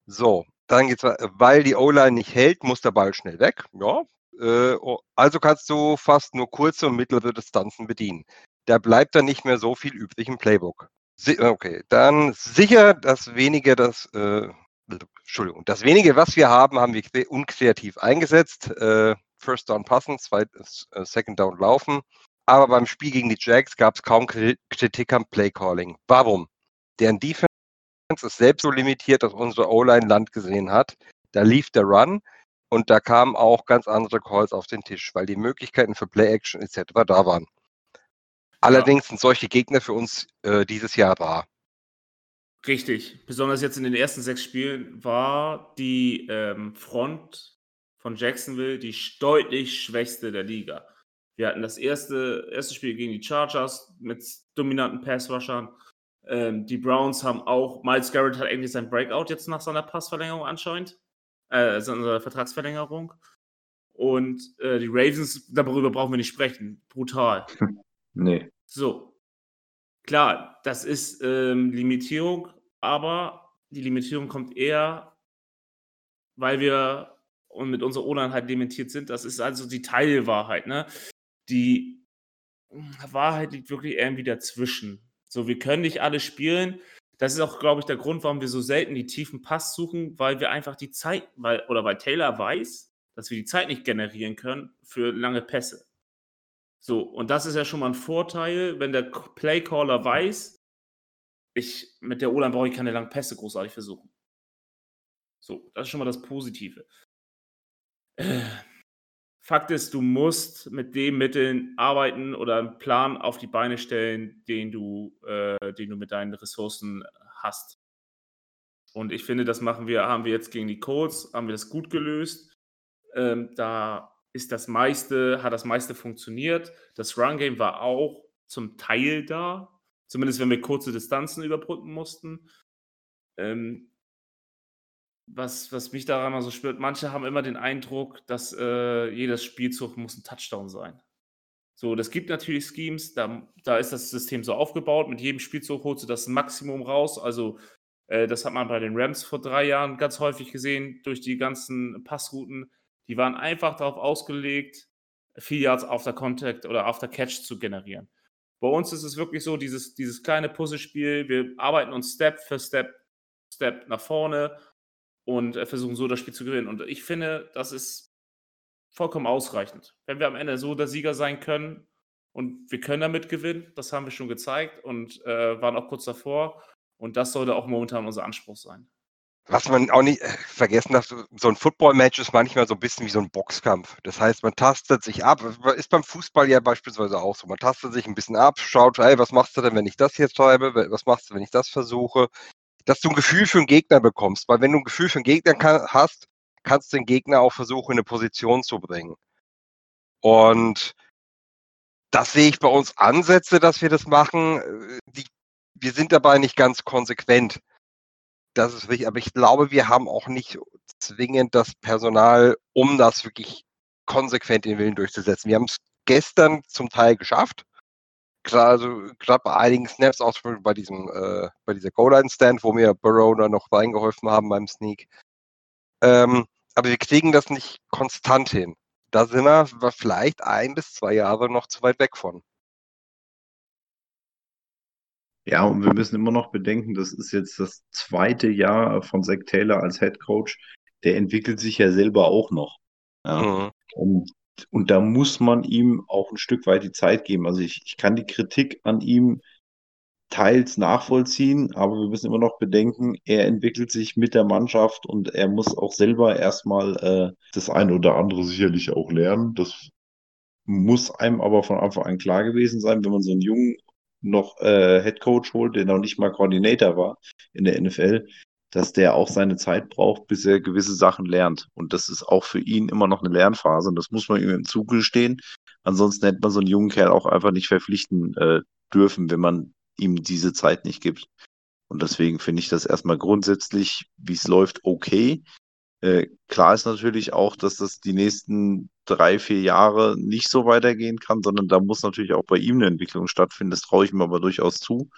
So, dann geht's weiter. Weil die O-Line nicht hält, muss der Ball schnell weg. Ja. Äh, oh, also kannst du fast nur kurze und mittlere Distanzen bedienen. Da bleibt dann nicht mehr so viel übrig im Playbook. Si okay, dann sicher das wenige, das äh, Entschuldigung, das wenige, was wir haben, haben wir kre- unkreativ eingesetzt. Äh, First Down passen, zweites, äh, Second Down laufen. Aber beim Spiel gegen die Jags gab es kaum Kri- Kritik am Play Calling. Warum? Deren Defense ist selbst so limitiert, dass unsere O-Line Land gesehen hat. Da lief der Run und da kamen auch ganz andere Calls auf den Tisch, weil die Möglichkeiten für Play Action etc. da waren. Allerdings sind solche Gegner für uns äh, dieses Jahr rar. Richtig. Besonders jetzt in den ersten sechs Spielen war die ähm, Front von Jacksonville die deutlich schwächste der Liga. Wir hatten das erste, erste Spiel gegen die Chargers mit dominanten Pass-Rushern. Ähm, die Browns haben auch, Miles Garrett hat eigentlich sein Breakout jetzt nach seiner Passverlängerung anscheinend, äh, seiner Vertragsverlängerung. Und äh, die Ravens, darüber brauchen wir nicht sprechen. Brutal. Nee. So. Klar, das ist ähm, Limitierung, aber die Limitierung kommt eher, weil wir und mit unserer O-Line halt limitiert sind. Das ist also die Teilwahrheit, ne? Die Wahrheit liegt wirklich irgendwie dazwischen. So, wir können nicht alle spielen. Das ist auch, glaube ich, der Grund, warum wir so selten die tiefen Pass suchen, weil wir einfach die Zeit, weil, oder weil Taylor weiß, dass wir die Zeit nicht generieren können für lange Pässe. So, und das ist ja schon mal ein Vorteil, wenn der Playcaller weiß, ich mit der O-Line brauche ich keine langen Pässe großartig versuchen. So, das ist schon mal das Positive. Äh, Fakt ist, du musst mit den Mitteln arbeiten oder einen Plan auf die Beine stellen, den du, äh, den du mit deinen Ressourcen hast. Und ich finde, das machen wir, haben wir jetzt gegen die Colts, haben wir das gut gelöst. Ähm, da ist das meiste, hat das meiste funktioniert. Das Run-Game war auch zum Teil da, zumindest wenn wir kurze Distanzen überbrücken mussten. Ähm, was, was mich daran mal so spürt, manche haben immer den Eindruck, dass äh, jedes Spielzug muss ein Touchdown sein. So, das gibt natürlich Schemes, da, da ist das System so aufgebaut, mit jedem Spielzug holst du das Maximum raus. Also, äh, das hat man bei den Rams vor drei Jahren ganz häufig gesehen, durch die ganzen Passrouten. Die waren einfach darauf ausgelegt, vier Yards after Contact oder after Catch zu generieren. Bei uns ist es wirklich so, dieses, dieses kleine Puzzlespiel, wir arbeiten uns Step für Step, Step nach vorne und äh, versuchen so das Spiel zu gewinnen. Und ich finde, das ist vollkommen ausreichend. Wenn wir am Ende so der Sieger sein können und wir können damit gewinnen, das haben wir schon gezeigt und äh, waren auch kurz davor. Und das sollte auch momentan unser Anspruch sein. Was man auch nicht äh, vergessen darf, so ein Football-Match ist manchmal so ein bisschen wie so ein Boxkampf. Das heißt, man tastet sich ab. Ist beim Fußball ja beispielsweise auch so. Man tastet sich ein bisschen ab, schaut, hey, was machst du denn, wenn ich das jetzt schreibe? Was machst du, wenn ich das versuche? Dass du ein Gefühl für einen Gegner bekommst. Weil wenn du ein Gefühl für einen Gegner kann, hast, kannst du den Gegner auch versuchen, in eine Position zu bringen. Und das sehe ich bei uns Ansätze, dass wir das machen. Äh, Die, wir sind dabei nicht ganz konsequent. Das ist richtig, aber ich glaube, wir haben auch nicht zwingend das Personal, um das wirklich konsequent den Willen durchzusetzen. Wir haben es gestern zum Teil geschafft. Gerade also, bei einigen Snaps, auch bei diesem, äh, bei dieser Goal-Line-Stand, wo mir Burrow da noch reingeholfen haben beim Sneak. Ähm, aber wir kriegen das nicht konstant hin. Da sind wir vielleicht ein bis zwei Jahre noch zu weit weg von. Ja, und wir müssen immer noch bedenken, das ist jetzt das zweite Jahr von Zach Taylor als Head Coach. Der entwickelt sich ja selber auch noch. Ja. Mhm. Und, und da muss man ihm auch ein Stück weit die Zeit geben. Also ich, ich kann die Kritik an ihm teils nachvollziehen, aber wir müssen immer noch bedenken, er entwickelt sich mit der Mannschaft und er muss auch selber erstmal äh, das eine oder andere sicherlich auch lernen. Das muss einem aber von Anfang an klar gewesen sein, wenn man so einen jungen noch äh, Head Coach holt, der noch nicht mal Coordinator war in der NFL, dass der auch seine Zeit braucht, bis er gewisse Sachen lernt. Und das ist auch für ihn immer noch eine Lernphase und das muss man ihm zugestehen. Ansonsten hätte man so einen jungen Kerl auch einfach nicht verpflichten äh, dürfen, wenn man ihm diese Zeit nicht gibt. Und deswegen finde ich das erstmal grundsätzlich, wie es läuft, okay. Äh, klar ist natürlich auch, dass das die nächsten drei, vier Jahre nicht so weitergehen kann, sondern da muss natürlich auch bei ihm eine Entwicklung stattfinden. Das traue ich ihm aber durchaus zu.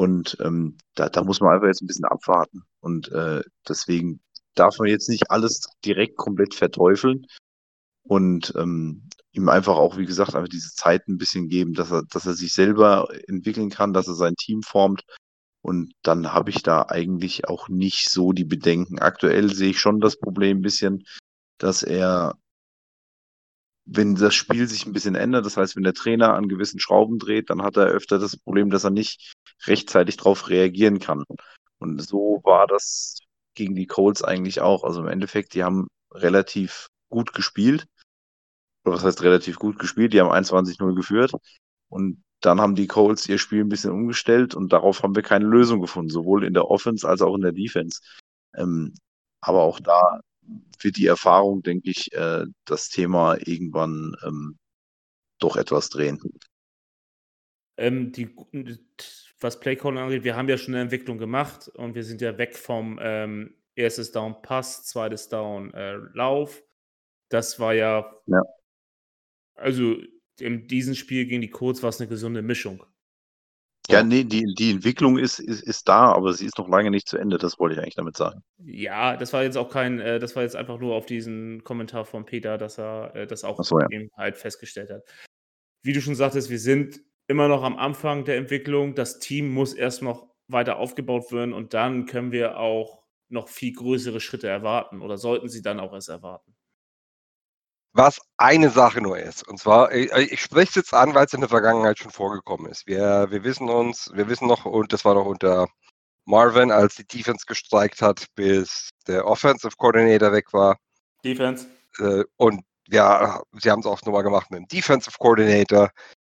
Und ähm, da, da muss man einfach jetzt ein bisschen abwarten. Und äh, deswegen darf man jetzt nicht alles direkt komplett verteufeln und ähm, ihm einfach auch, wie gesagt, einfach diese Zeit ein bisschen geben, dass er, dass er sich selber entwickeln kann, dass er sein Team formt und dann habe ich da eigentlich auch nicht so die Bedenken. Aktuell sehe ich schon das Problem ein bisschen, dass er, wenn das Spiel sich ein bisschen ändert, das heißt, wenn der Trainer an gewissen Schrauben dreht, dann hat er öfter das Problem, dass er nicht rechtzeitig darauf reagieren kann. Und so war das gegen die Colts eigentlich auch. Also im Endeffekt, die haben relativ gut gespielt. Oder was heißt relativ gut gespielt? Die haben 21-0 geführt. Und dann haben die Colts ihr Spiel ein bisschen umgestellt und darauf haben wir keine Lösung gefunden, sowohl in der Offense als auch in der Defense. Ähm, aber auch da wird die Erfahrung, denke ich, äh, das Thema irgendwann ähm, doch etwas drehen. Ähm, die, was Playcalling angeht, wir haben ja schon eine Entwicklung gemacht und wir sind ja weg vom ähm, erstes Down Pass, zweites Down äh, Lauf. Das war ja, ja. also in diesem Spiel gegen die Colts war es eine gesunde Mischung. Ja, nee, die, die Entwicklung ist, ist, ist da, aber sie ist noch lange nicht zu Ende, das wollte ich eigentlich damit sagen. Ja, das war jetzt auch kein, äh, das war jetzt einfach nur auf diesen Kommentar von Peter, dass er äh, das auch so, ja. eben halt festgestellt hat. Wie du schon sagtest, wir sind immer noch am Anfang der Entwicklung. Das Team muss erst noch weiter aufgebaut werden und dann können wir auch noch viel größere Schritte erwarten oder sollten sie dann auch erst erwarten was eine Sache nur ist. Und zwar, ich, ich spreche es jetzt an, weil es in der Vergangenheit schon vorgekommen ist. Wir, wir wissen uns, wir wissen noch, und das war noch unter Marvin, als die Defense gestreikt hat, bis der Offensive Coordinator weg war. Defense. Äh, und ja, sie haben es auch nochmal gemacht mit dem Defensive Coordinator,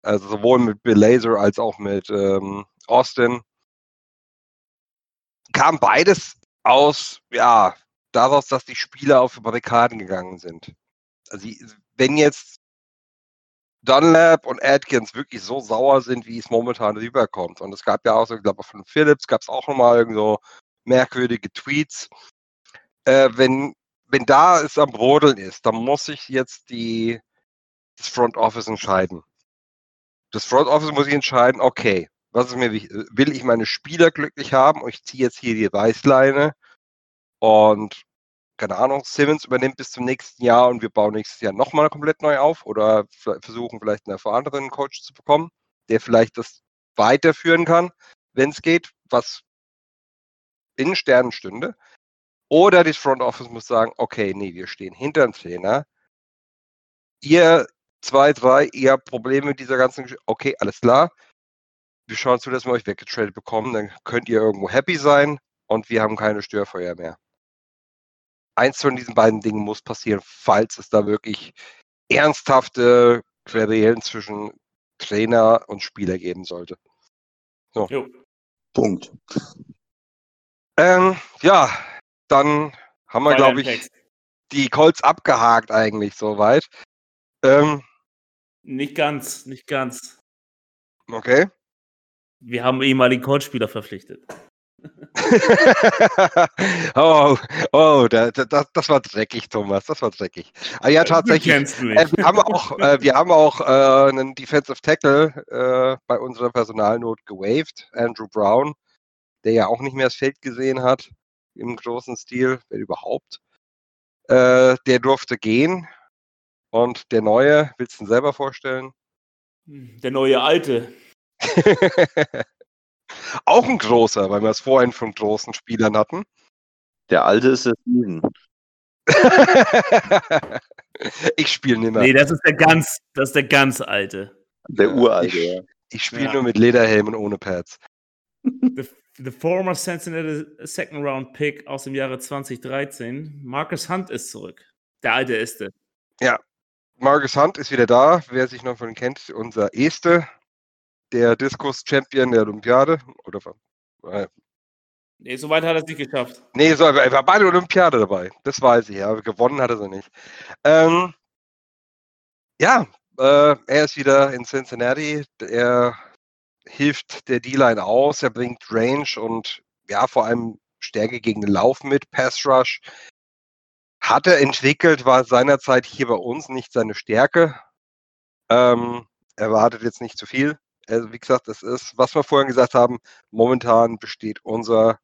also sowohl mit Bill Laser als auch mit ähm, Austin. Kam beides aus, ja, daraus, dass die Spieler auf die Barrikaden gegangen sind also wenn jetzt Dunlap und Atkins wirklich so sauer sind, wie es momentan rüberkommt. Und es gab ja auch so, ich glaube, von Phillips gab es auch nochmal so merkwürdige Tweets. Äh, wenn, wenn da es am Brodeln ist, dann muss sich jetzt die, das Front Office entscheiden. Das Front Office muss sich entscheiden, okay, was ist mir wichtig? Will ich meine Spieler glücklich haben und ich ziehe jetzt hier die Reißleine und keine Ahnung, Simmons übernimmt bis zum nächsten Jahr und wir bauen nächstes Jahr nochmal komplett neu auf oder versuchen vielleicht einen erfahrenen Coach zu bekommen, der vielleicht das weiterführen kann, wenn es geht, was in Sternen stünde. Oder das Front Office muss sagen, okay, nee, wir stehen hinter dem Trainer. Ihr zwei, drei, ihr habt Probleme mit dieser ganzen Geschichte. Okay, alles klar. Wir schauen zu, dass wir euch weggetradet bekommen. Dann könnt ihr irgendwo happy sein und wir haben keine Störfeuer mehr eins von diesen beiden Dingen muss passieren, falls es da wirklich ernsthafte Querelen zwischen Trainer und Spieler geben sollte. So. Punkt. Ähm, ja, dann haben wir, glaube ich, Text. die Colts abgehakt eigentlich soweit. Ähm, nicht ganz, nicht ganz. Okay. Wir haben ehemaligen Colts-Spieler verpflichtet. oh, oh, da, da, das war dreckig, Thomas. Das war dreckig. Ah, ja, tatsächlich. Äh, wir haben auch, äh, wir haben auch äh, einen Defensive Tackle äh, bei unserer Personalnot gewaved, Andrew Brown, der ja auch nicht mehr das Feld gesehen hat im großen Stil, wenn überhaupt. Äh, der durfte gehen. Und der neue, willst du ihn selber vorstellen? Der neue Alte. Auch ein großer, weil wir es vorhin von großen Spielern hatten. Der alte ist der Steven. ich spiele nicht mehr. Nee, das ist der ganz, das ist der ganz alte. Der uralte, ich, ja. Ich spiele Ja. nur mit Lederhelm und ohne Pads. The, the former Cincinnati Second Round Pick aus dem Jahre 2013. Marcus Hunt ist zurück. Der alte ist Marcus Hunt ist wieder da. Wer sich noch von ihm kennt, unser Este, der Diskus-Champion der Olympiade. Oder äh, Nee, so weit hat er es nicht geschafft. Nee, so, er war bei der Olympiade dabei. Das weiß ich, aber gewonnen hat er sie nicht. Ähm, ja, äh, er ist wieder in Cincinnati. Er hilft der D-Line aus. Er bringt Range und ja, vor allem Stärke gegen den Lauf mit. Pass Rush hat er entwickelt, war seinerzeit hier bei uns nicht seine Stärke. Ähm, erwartet jetzt nicht zu viel. Also wie gesagt, das ist, was wir vorhin gesagt haben, momentan besteht unser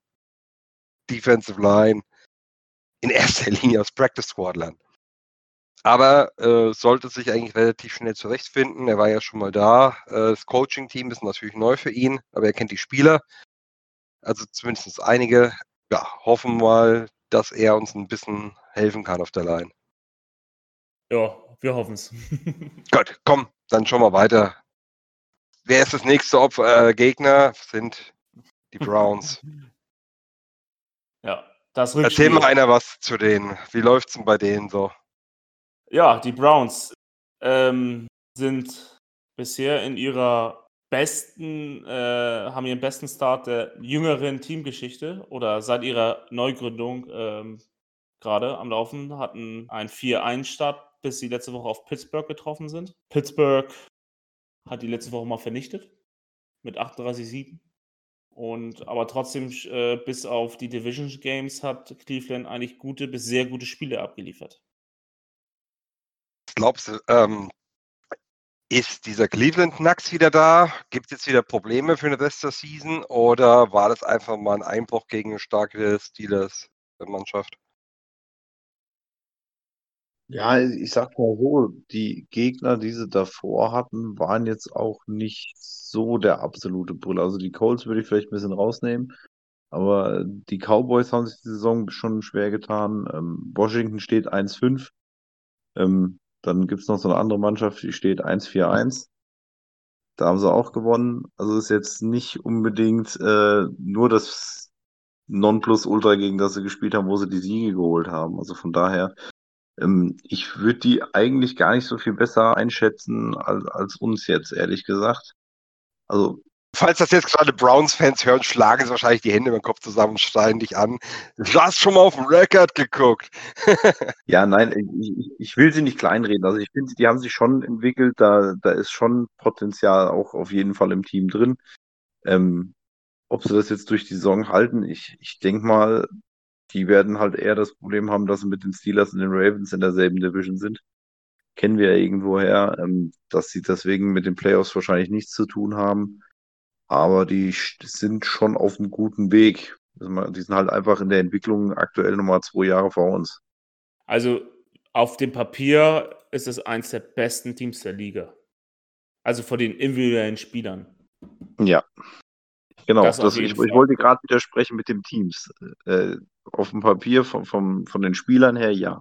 Defensive Line in erster Linie aus Practice Squadlern. Aber äh, sollte sich eigentlich relativ schnell zurechtfinden. Er war ja schon mal da. Äh, das Coaching-Team ist natürlich neu für ihn, aber er kennt die Spieler. Also zumindest einige. Ja, hoffen mal, dass er uns ein bisschen helfen kann auf der Line. Ja, wir hoffen es. Gut, komm, dann schon mal weiter. Wer ist das nächste Opfer, äh, Gegner? Sind die Browns. ja, das Erzähl Rückspiel. mal einer was zu denen. Wie läuft's denn bei denen so? Ja, die Browns ähm, sind bisher in ihrer besten, äh, haben ihren besten Start der jüngeren Teamgeschichte oder seit ihrer Neugründung ähm, gerade am Laufen, hatten einen 4-1-Start, bis sie letzte Woche auf Pittsburgh getroffen sind. Pittsburgh hat die letzte Woche mal vernichtet mit 38-7. Und aber trotzdem, äh, bis auf die Division Games hat Cleveland eigentlich gute bis sehr gute Spiele abgeliefert. Glaubst du, ähm, ist dieser Cleveland-Knacks wieder da? Gibt es jetzt wieder Probleme für den Rest der Season? Oder war das einfach mal ein Einbruch gegen eine starke Steelers-Mannschaft? Ja, ich sag mal so, die Gegner, die sie davor hatten, waren jetzt auch nicht so der absolute Brüller. Also die Colts würde ich vielleicht ein bisschen rausnehmen, aber die Cowboys haben sich die Saison schon schwer getan. Ähm, Washington steht 1-5. Ähm, dann gibt es noch so eine andere Mannschaft, die steht 1-4-1. Da haben sie auch gewonnen. Also ist jetzt nicht unbedingt äh, nur das Nonplusultra, gegen das sie gespielt haben, wo sie die Siege geholt haben. Also von daher, ich würde die eigentlich gar nicht so viel besser einschätzen als, als uns jetzt, ehrlich gesagt. Also Falls das jetzt gerade Browns-Fans hören, schlagen sie wahrscheinlich die Hände über den Kopf zusammen und schreien dich an. Du hast schon mal auf den Record geguckt. Ja, nein, ich, ich- ich will sie nicht kleinreden. Also ich finde, die haben sich schon entwickelt. Da, da ist schon Potenzial auch auf jeden Fall im Team drin. Ähm, ob sie das jetzt durch die Saison halten, ich, ich denke mal, die werden halt eher das Problem haben, dass sie mit den Steelers und den Ravens in derselben Division sind. Kennen wir ja irgendwoher, ähm, dass sie deswegen mit den Playoffs wahrscheinlich nichts zu tun haben. Aber die sind schon auf einem guten Weg. Also Die sind halt einfach in der Entwicklung aktuell nochmal zwei Jahre vor uns. Also auf dem Papier ist es eins der besten Teams der Liga. Also von den individuellen Spielern. Ja, genau. Das Das, ich, ich wollte gerade widersprechen mit dem Teams. Äh, auf dem Papier vom, vom, von den Spielern her, ja.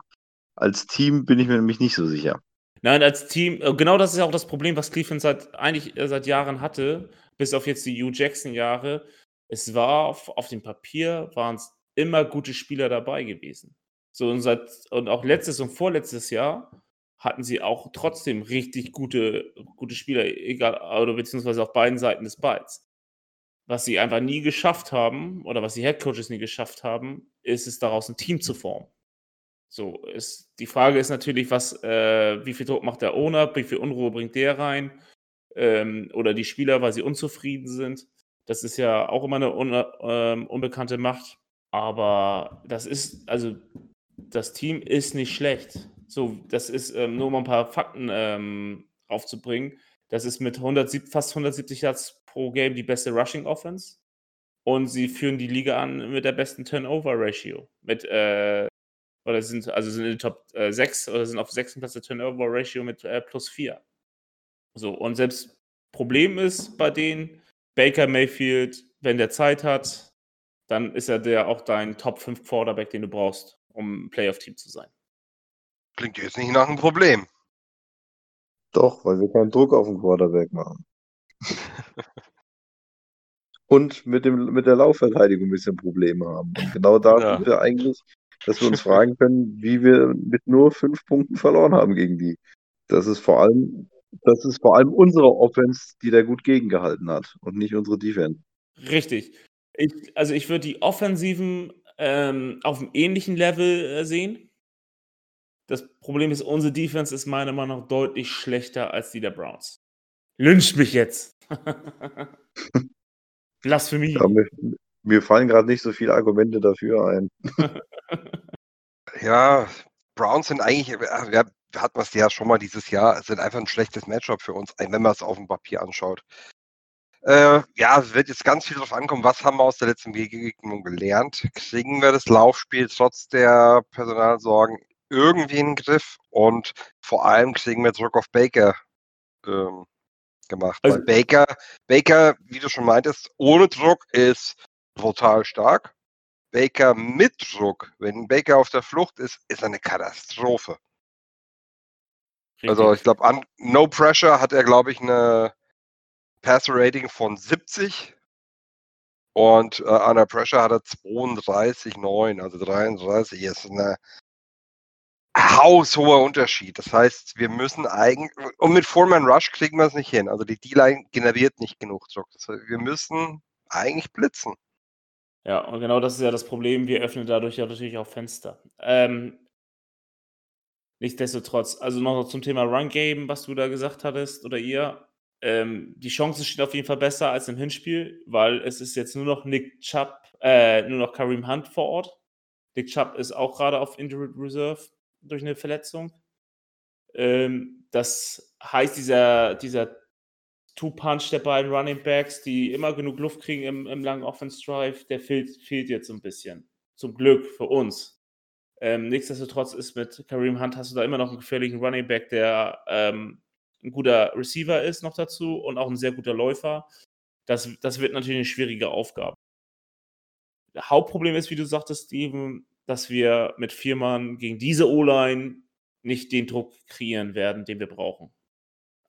Als Team bin ich mir nämlich nicht so sicher. Nein, als Team, äh, genau das ist auch das Problem, was Cleveland seit eigentlich äh, seit Jahren hatte, bis auf jetzt die Hugh Jackson-Jahre. Es war auf, auf dem Papier waren es immer gute Spieler dabei gewesen. So und seit und auch letztes und vorletztes Jahr hatten sie auch trotzdem richtig gute, gute Spieler, egal, oder beziehungsweise auf beiden Seiten des Balls. Was sie einfach nie geschafft haben, oder was die Headcoaches nie geschafft haben, ist es daraus ein Team zu formen. So, ist, die Frage ist natürlich, was, äh, wie viel Druck macht der Owner, wie viel Unruhe bringt der rein? Ähm, oder die Spieler, weil sie unzufrieden sind. Das ist ja auch immer eine un ähm, unbekannte Macht. Aber das ist, also das Team ist nicht schlecht. So, das ist ähm, nur um ein paar Fakten ähm, aufzubringen. Das ist mit 100, fast 170 Yards pro Game die beste Rushing Offense. Und sie führen die Liga an mit der besten Turnover Ratio. Mit, äh, oder sind, also sind in den Top äh, 6 oder sind auf 6. Platz der Turnover Ratio mit äh, plus 4. So, und selbst Problem ist bei denen, Baker Mayfield, wenn der Zeit hat, dann ist er der auch dein Top 5 Quarterback, den du brauchst, um ein Playoff-Team zu sein. Klingt jetzt nicht nach einem Problem. Doch, weil wir keinen Druck auf den Quarterback machen. Und mit, dem, mit der Laufverteidigung ein bisschen Probleme haben. Und genau da Ja. sind wir eigentlich, dass wir uns fragen können, wie wir mit nur fünf Punkten verloren haben gegen die. Das ist vor allem, das ist vor allem unsere Offense, die da gut gegengehalten hat und nicht unsere Defense. Richtig. Ich, also ich würde die Offensiven ähm, auf einem ähnlichen Level äh, sehen. Das Problem ist, unsere Defense ist meiner Meinung nach deutlich schlechter als die der Browns. Lynch mich jetzt. Blasphemie. Ja, mir, mir fallen gerade nicht so viele Argumente dafür ein. Ja, Browns sind eigentlich, äh, wir, wir hatten es ja schon mal dieses Jahr, sind einfach ein schlechtes Matchup für uns, wenn man es auf dem Papier anschaut. Äh, ja, es wird jetzt ganz viel darauf ankommen, was haben wir aus der letzten Begegnung gelernt? Kriegen wir das Laufspiel trotz der Personalsorgen irgendwie in den Griff? Und vor allem kriegen wir Druck auf Baker ähm, gemacht. Also- Weil Baker, Baker, wie du schon meintest, ohne Druck ist brutal stark. Baker mit Druck, wenn Baker auf der Flucht ist, ist eine Katastrophe. Also ich Richtig. glaube, No Pressure hat er, glaube ich, eine Passer-Rating von 70 und äh, Under Pressure hat er 32,9, also 33 ist eine haushoher Unterschied. Das heißt, wir müssen eigentlich, und mit Foreman Rush kriegen wir es nicht hin. Also die D-Line generiert nicht genug Druck. Das heißt, wir müssen eigentlich blitzen. Ja, und genau das ist ja das Problem. Wir öffnen dadurch ja natürlich auch Fenster. Ähm, nichtsdestotrotz, also noch zum Thema Run Game, was du da gesagt hattest oder ihr. Ähm, die Chancen stehen auf jeden Fall besser als im Hinspiel, weil es ist jetzt nur noch Nick Chubb, äh, nur noch Kareem Hunt vor Ort. Nick Chubb ist auch gerade auf Injured Reserve durch eine Verletzung. Ähm, das heißt, dieser, dieser Two-Punch der beiden Running Backs, die immer genug Luft kriegen im, im langen Offense-Drive, der fehlt, fehlt jetzt so ein bisschen. Zum Glück für uns. Ähm, nichtsdestotrotz ist mit Kareem Hunt hast du da immer noch einen gefährlichen Running Back, der ähm, ein guter Receiver ist noch dazu und auch ein sehr guter Läufer. Das, das wird natürlich eine schwierige Aufgabe. Hauptproblem ist, wie du sagtest, Steven, dass wir mit vier Mann gegen diese O-Line nicht den Druck kreieren werden, den wir brauchen.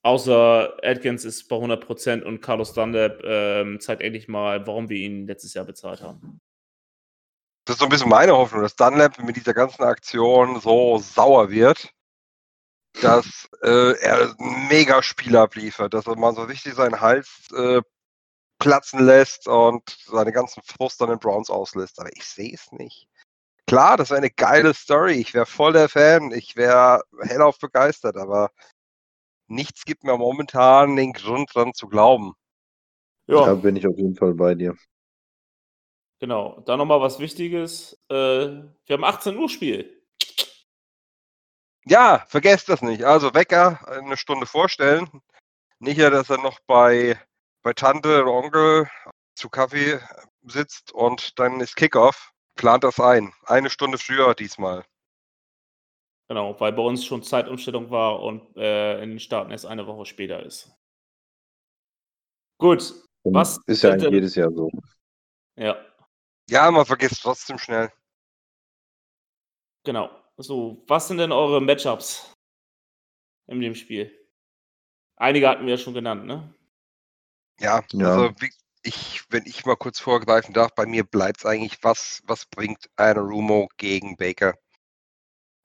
Außer Atkins ist bei 100% und Carlos Dunlap ähm, zeigt endlich mal, warum wir ihn letztes Jahr bezahlt haben. Das ist so ein bisschen meine Hoffnung, dass Dunlap mit dieser ganzen Aktion so sauer wird, dass äh, er einen Megaspiel abliefert, dass er mal so richtig seinen Hals äh, platzen lässt und seine ganzen Frust an den Browns auslässt. Aber ich sehe es nicht. Klar, das wäre eine geile Story. Ich wäre voll der Fan. Ich wäre hellauf begeistert, aber nichts gibt mir momentan den Grund dran zu glauben. Ja, Da bin ich auf jeden Fall bei dir. genau. Dann nochmal was Wichtiges. Äh, wir haben 18 Uhr Spiel. Ja, vergesst das nicht. Also Wecker eine Stunde vorstellen. Nicht ja, dass er noch bei, bei Tante oder Onkel zu Kaffee sitzt und dann ist Kickoff. Plant das ein. Eine Stunde früher diesmal. Genau, weil bei uns schon Zeitumstellung war und äh, in den Staaten erst eine Woche später ist. Gut, Und Was ist ja jedes Jahr so. ja, Ja, man vergisst trotzdem schnell. genau. So, was sind denn eure Matchups in dem Spiel? Einige hatten wir ja schon genannt, ne? Ja, Ja. also wie, ich, wenn ich mal kurz vorgreifen darf, bei mir bleibt es eigentlich, was, was bringt Rumo gegen Baker?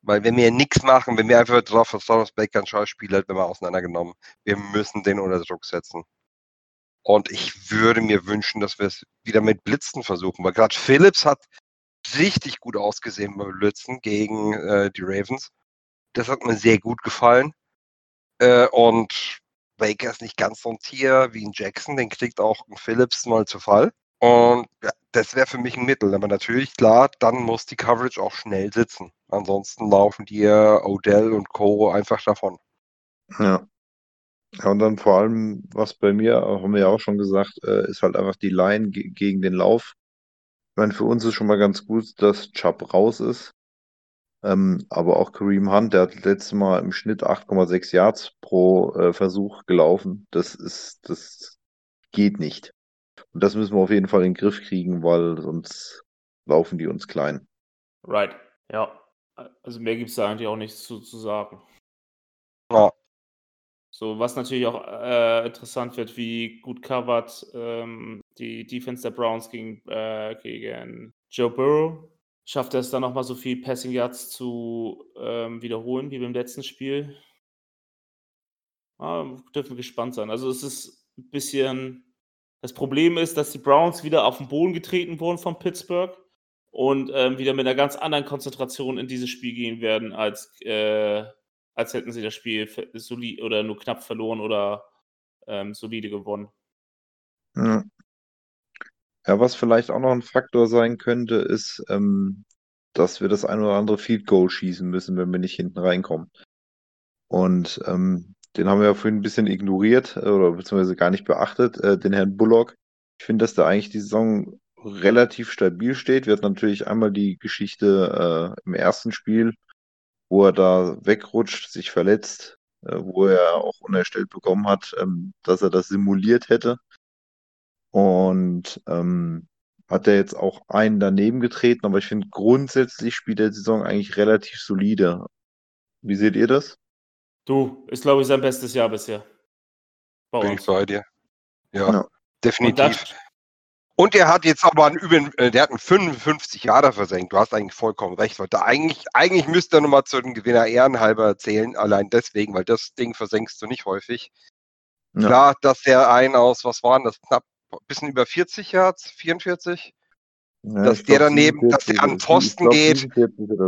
Weil wenn wir nichts machen, wenn wir einfach drauf vertrauen, dass Baker ein Schauspieler hat, wenn wir auseinandergenommen, wir müssen den unter Druck setzen. Und ich würde mir wünschen, dass wir es wieder mit Blitzen versuchen, weil gerade Phillips hat richtig gut ausgesehen beim Blitzen gegen äh, die Ravens. Das hat mir sehr gut gefallen. Äh, und Baker ist nicht ganz so ein Tier wie ein Jackson, den kriegt auch ein Phillips mal zu Fall. Und ja, das wäre für mich ein Mittel. Aber natürlich, klar, dann muss die Coverage auch schnell sitzen. Ansonsten laufen dir Odell und Co. einfach davon. Ja. Ja, und dann vor allem, was bei mir, haben wir ja auch schon gesagt, äh, ist halt einfach die Line ge gegen den Lauf. Ich meine, für uns ist schon mal ganz gut, dass Chubb raus ist. Ähm, aber auch Kareem Hunt, der hat letztes Mal im Schnitt 8,6 Yards pro äh, Versuch gelaufen. Das ist, das geht nicht. Und das müssen wir auf jeden Fall in den Griff kriegen, weil sonst laufen die uns klein. Right, ja. Also mehr gibt es da eigentlich auch nichts zu, zu sagen. Ja. So, was natürlich auch äh, interessant wird, wie gut covered ähm, die Defense der Browns gegen, äh, gegen Joe Burrow. Schafft er es dann nochmal so viel Passing Yards zu ähm, wiederholen wie beim letzten Spiel? Ah, dürfen wir gespannt sein. Also es ist ein bisschen. Das Problem ist, dass die Browns wieder auf den Boden getreten wurden von Pittsburgh und ähm, wieder mit einer ganz anderen Konzentration in dieses Spiel gehen werden, als, äh, als hätten sie das Spiel solid oder nur knapp verloren oder ähm, solide gewonnen. Ja. Ja, was vielleicht auch noch ein Faktor sein könnte, ist, ähm, dass wir das ein oder andere Field Goal schießen müssen, wenn wir nicht hinten reinkommen. Und ähm, den haben wir ja vorhin ein bisschen ignoriert äh, oder beziehungsweise gar nicht beachtet, äh, den Herrn Bullock. Ich finde, dass der eigentlich die Saison relativ stabil steht. Wir hatten natürlich einmal die Geschichte äh, im ersten Spiel, wo er da wegrutscht, sich verletzt, äh, wo er auch unerstellt bekommen hat, ähm, dass er das simuliert hätte. Und ähm, hat er jetzt auch einen daneben getreten, aber ich finde grundsätzlich spielt der Saison eigentlich relativ solide. Wie seht ihr das? Du, ist glaube ich sein bestes Jahr bisher. Bei Bin ich bei dir. Ja, ja. definitiv. Und er hat jetzt aber einen üben, äh, der hat einen 55 Jahre versenkt. Du hast eigentlich vollkommen recht. Heute. Eigentlich, eigentlich müsste er nochmal zu den Gewinner ehrenhalber zählen, allein deswegen, weil das Ding versenkst du nicht häufig. Ja. Klar, dass der ein aus, was waren das, knapp bisschen über 40 Yards, 44. Ja, dass der daneben, 47, dass der an Posten geht.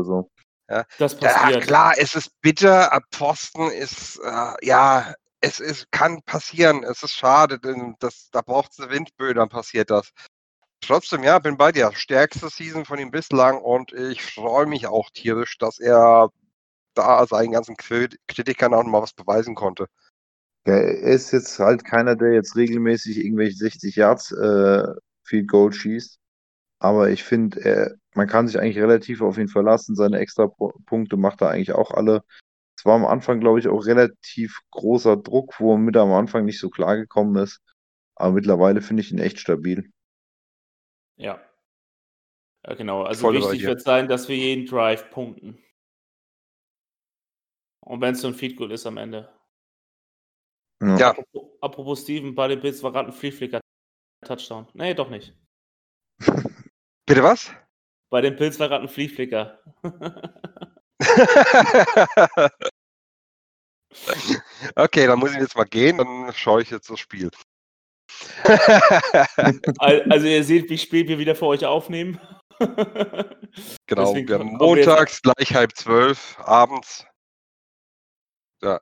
So. Ja. Das passiert. Ja, klar, es ist bitter, ab Posten ist, äh, ja, es ist, kann passieren, es ist schade, denn das, da braucht es eine Windböe, dann passiert das. Trotzdem, ja, bin bei dir. Stärkste Season von ihm bislang und ich freue mich auch tierisch, dass er da seinen ganzen Kritikern auch noch mal was beweisen konnte. Ja, er ist jetzt halt keiner, der jetzt regelmäßig irgendwelche 60 Yards äh, Field Goal schießt. Aber ich finde, man kann sich eigentlich relativ auf ihn verlassen. Seine extra Punkte macht er eigentlich auch alle. Es war am Anfang, glaube ich, auch relativ großer Druck, wo er mit am Anfang nicht so klar gekommen ist. Aber mittlerweile finde ich ihn echt stabil. Ja. Ja, genau. Also Voll wichtig wird sein, dass wir jeden Drive punkten. Und wenn es so ein Feed Goal ist am Ende. Ja. ja. Apropos, apropos Steven, bei den Bills war gerade ein Free Flicker Touchdown. Nee, doch nicht. Bitte was? Bei den Pilz war gerade ein Flea Flicker. okay, dann muss ich jetzt mal gehen, dann schaue ich jetzt das Spiel. also ihr seht, wie spät wir wieder für euch aufnehmen. genau, Deswegen wir haben montags gleich halb zwölf, abends. Ja,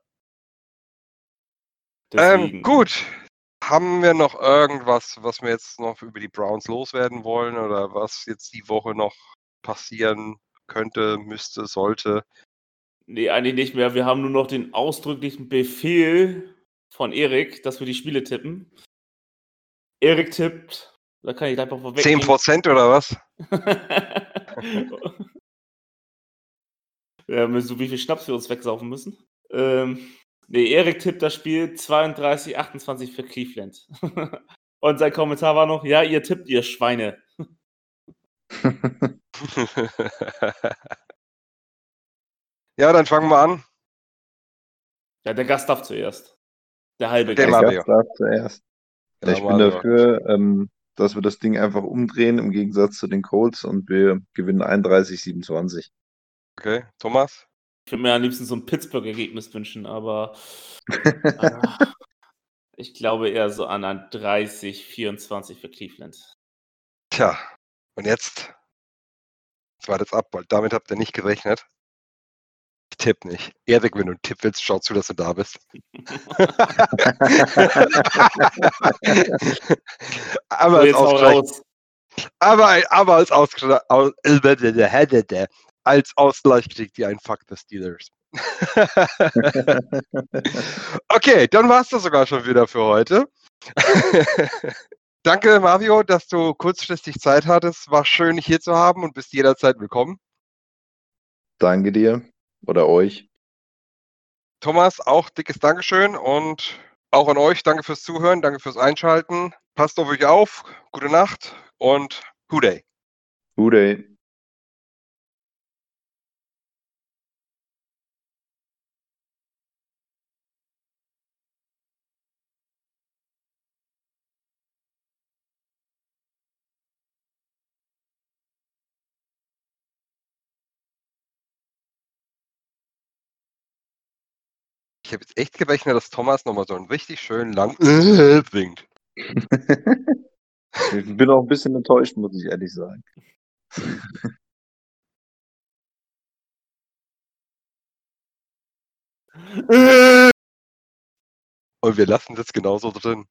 ähm, gut. Haben wir noch irgendwas, was wir jetzt noch über die Browns loswerden wollen oder was jetzt die Woche noch passieren könnte, müsste, sollte? Nee, eigentlich nicht mehr. Wir haben nur noch den ausdrücklichen Befehl von Erik, dass wir die Spiele tippen. Erik tippt, da kann ich einfach vorweg. 10% oder was? ja, so wie viel Schnaps wir uns wegsaufen müssen. Ähm, Nee, Erik tippt das Spiel 32, 28 für Cleveland. Und sein Kommentar war noch, ja, ihr tippt, ihr Schweine. ja, dann fangen wir an. Ja, der Gast darf zuerst. Der halbe der Gast. Gast darf zuerst. Ja, ich bin dafür, ähm, dass wir das Ding einfach umdrehen im Gegensatz zu den Colts und wir gewinnen 31, 27. Okay, Thomas? Ich würde mir am liebsten so ein Pittsburgh-Ergebnis wünschen, aber äh, ich glaube eher so an ein 30, 24 für Cleveland. Tja, und jetzt? Jetzt wartet ab, weil damit habt ihr nicht gerechnet. tipp nicht. Erik, wenn du einen Tipp willst, schau zu, dass du da bist. aber, So, als jetzt hau Ausgleich, raus. aber, aber als Ausgleich, aus- als Ausgleich kriegt ihr einen Fuck the Steelers. okay, dann war es das sogar schon wieder für heute. Danke, Mario, dass du kurzfristig Zeit hattest. War schön, dich hier zu haben und bist jederzeit willkommen. Danke dir oder euch. Thomas, auch dickes Dankeschön und auch an euch. Danke fürs Zuhören, danke fürs Einschalten. Passt auf euch auf. Gute Nacht und Good Day. Good day. Ich habe jetzt echt gerechnet, dass Thomas nochmal so einen richtig schönen lang winkt. Ich bin auch ein bisschen enttäuscht, muss ich ehrlich sagen. Und wir lassen das genauso drin.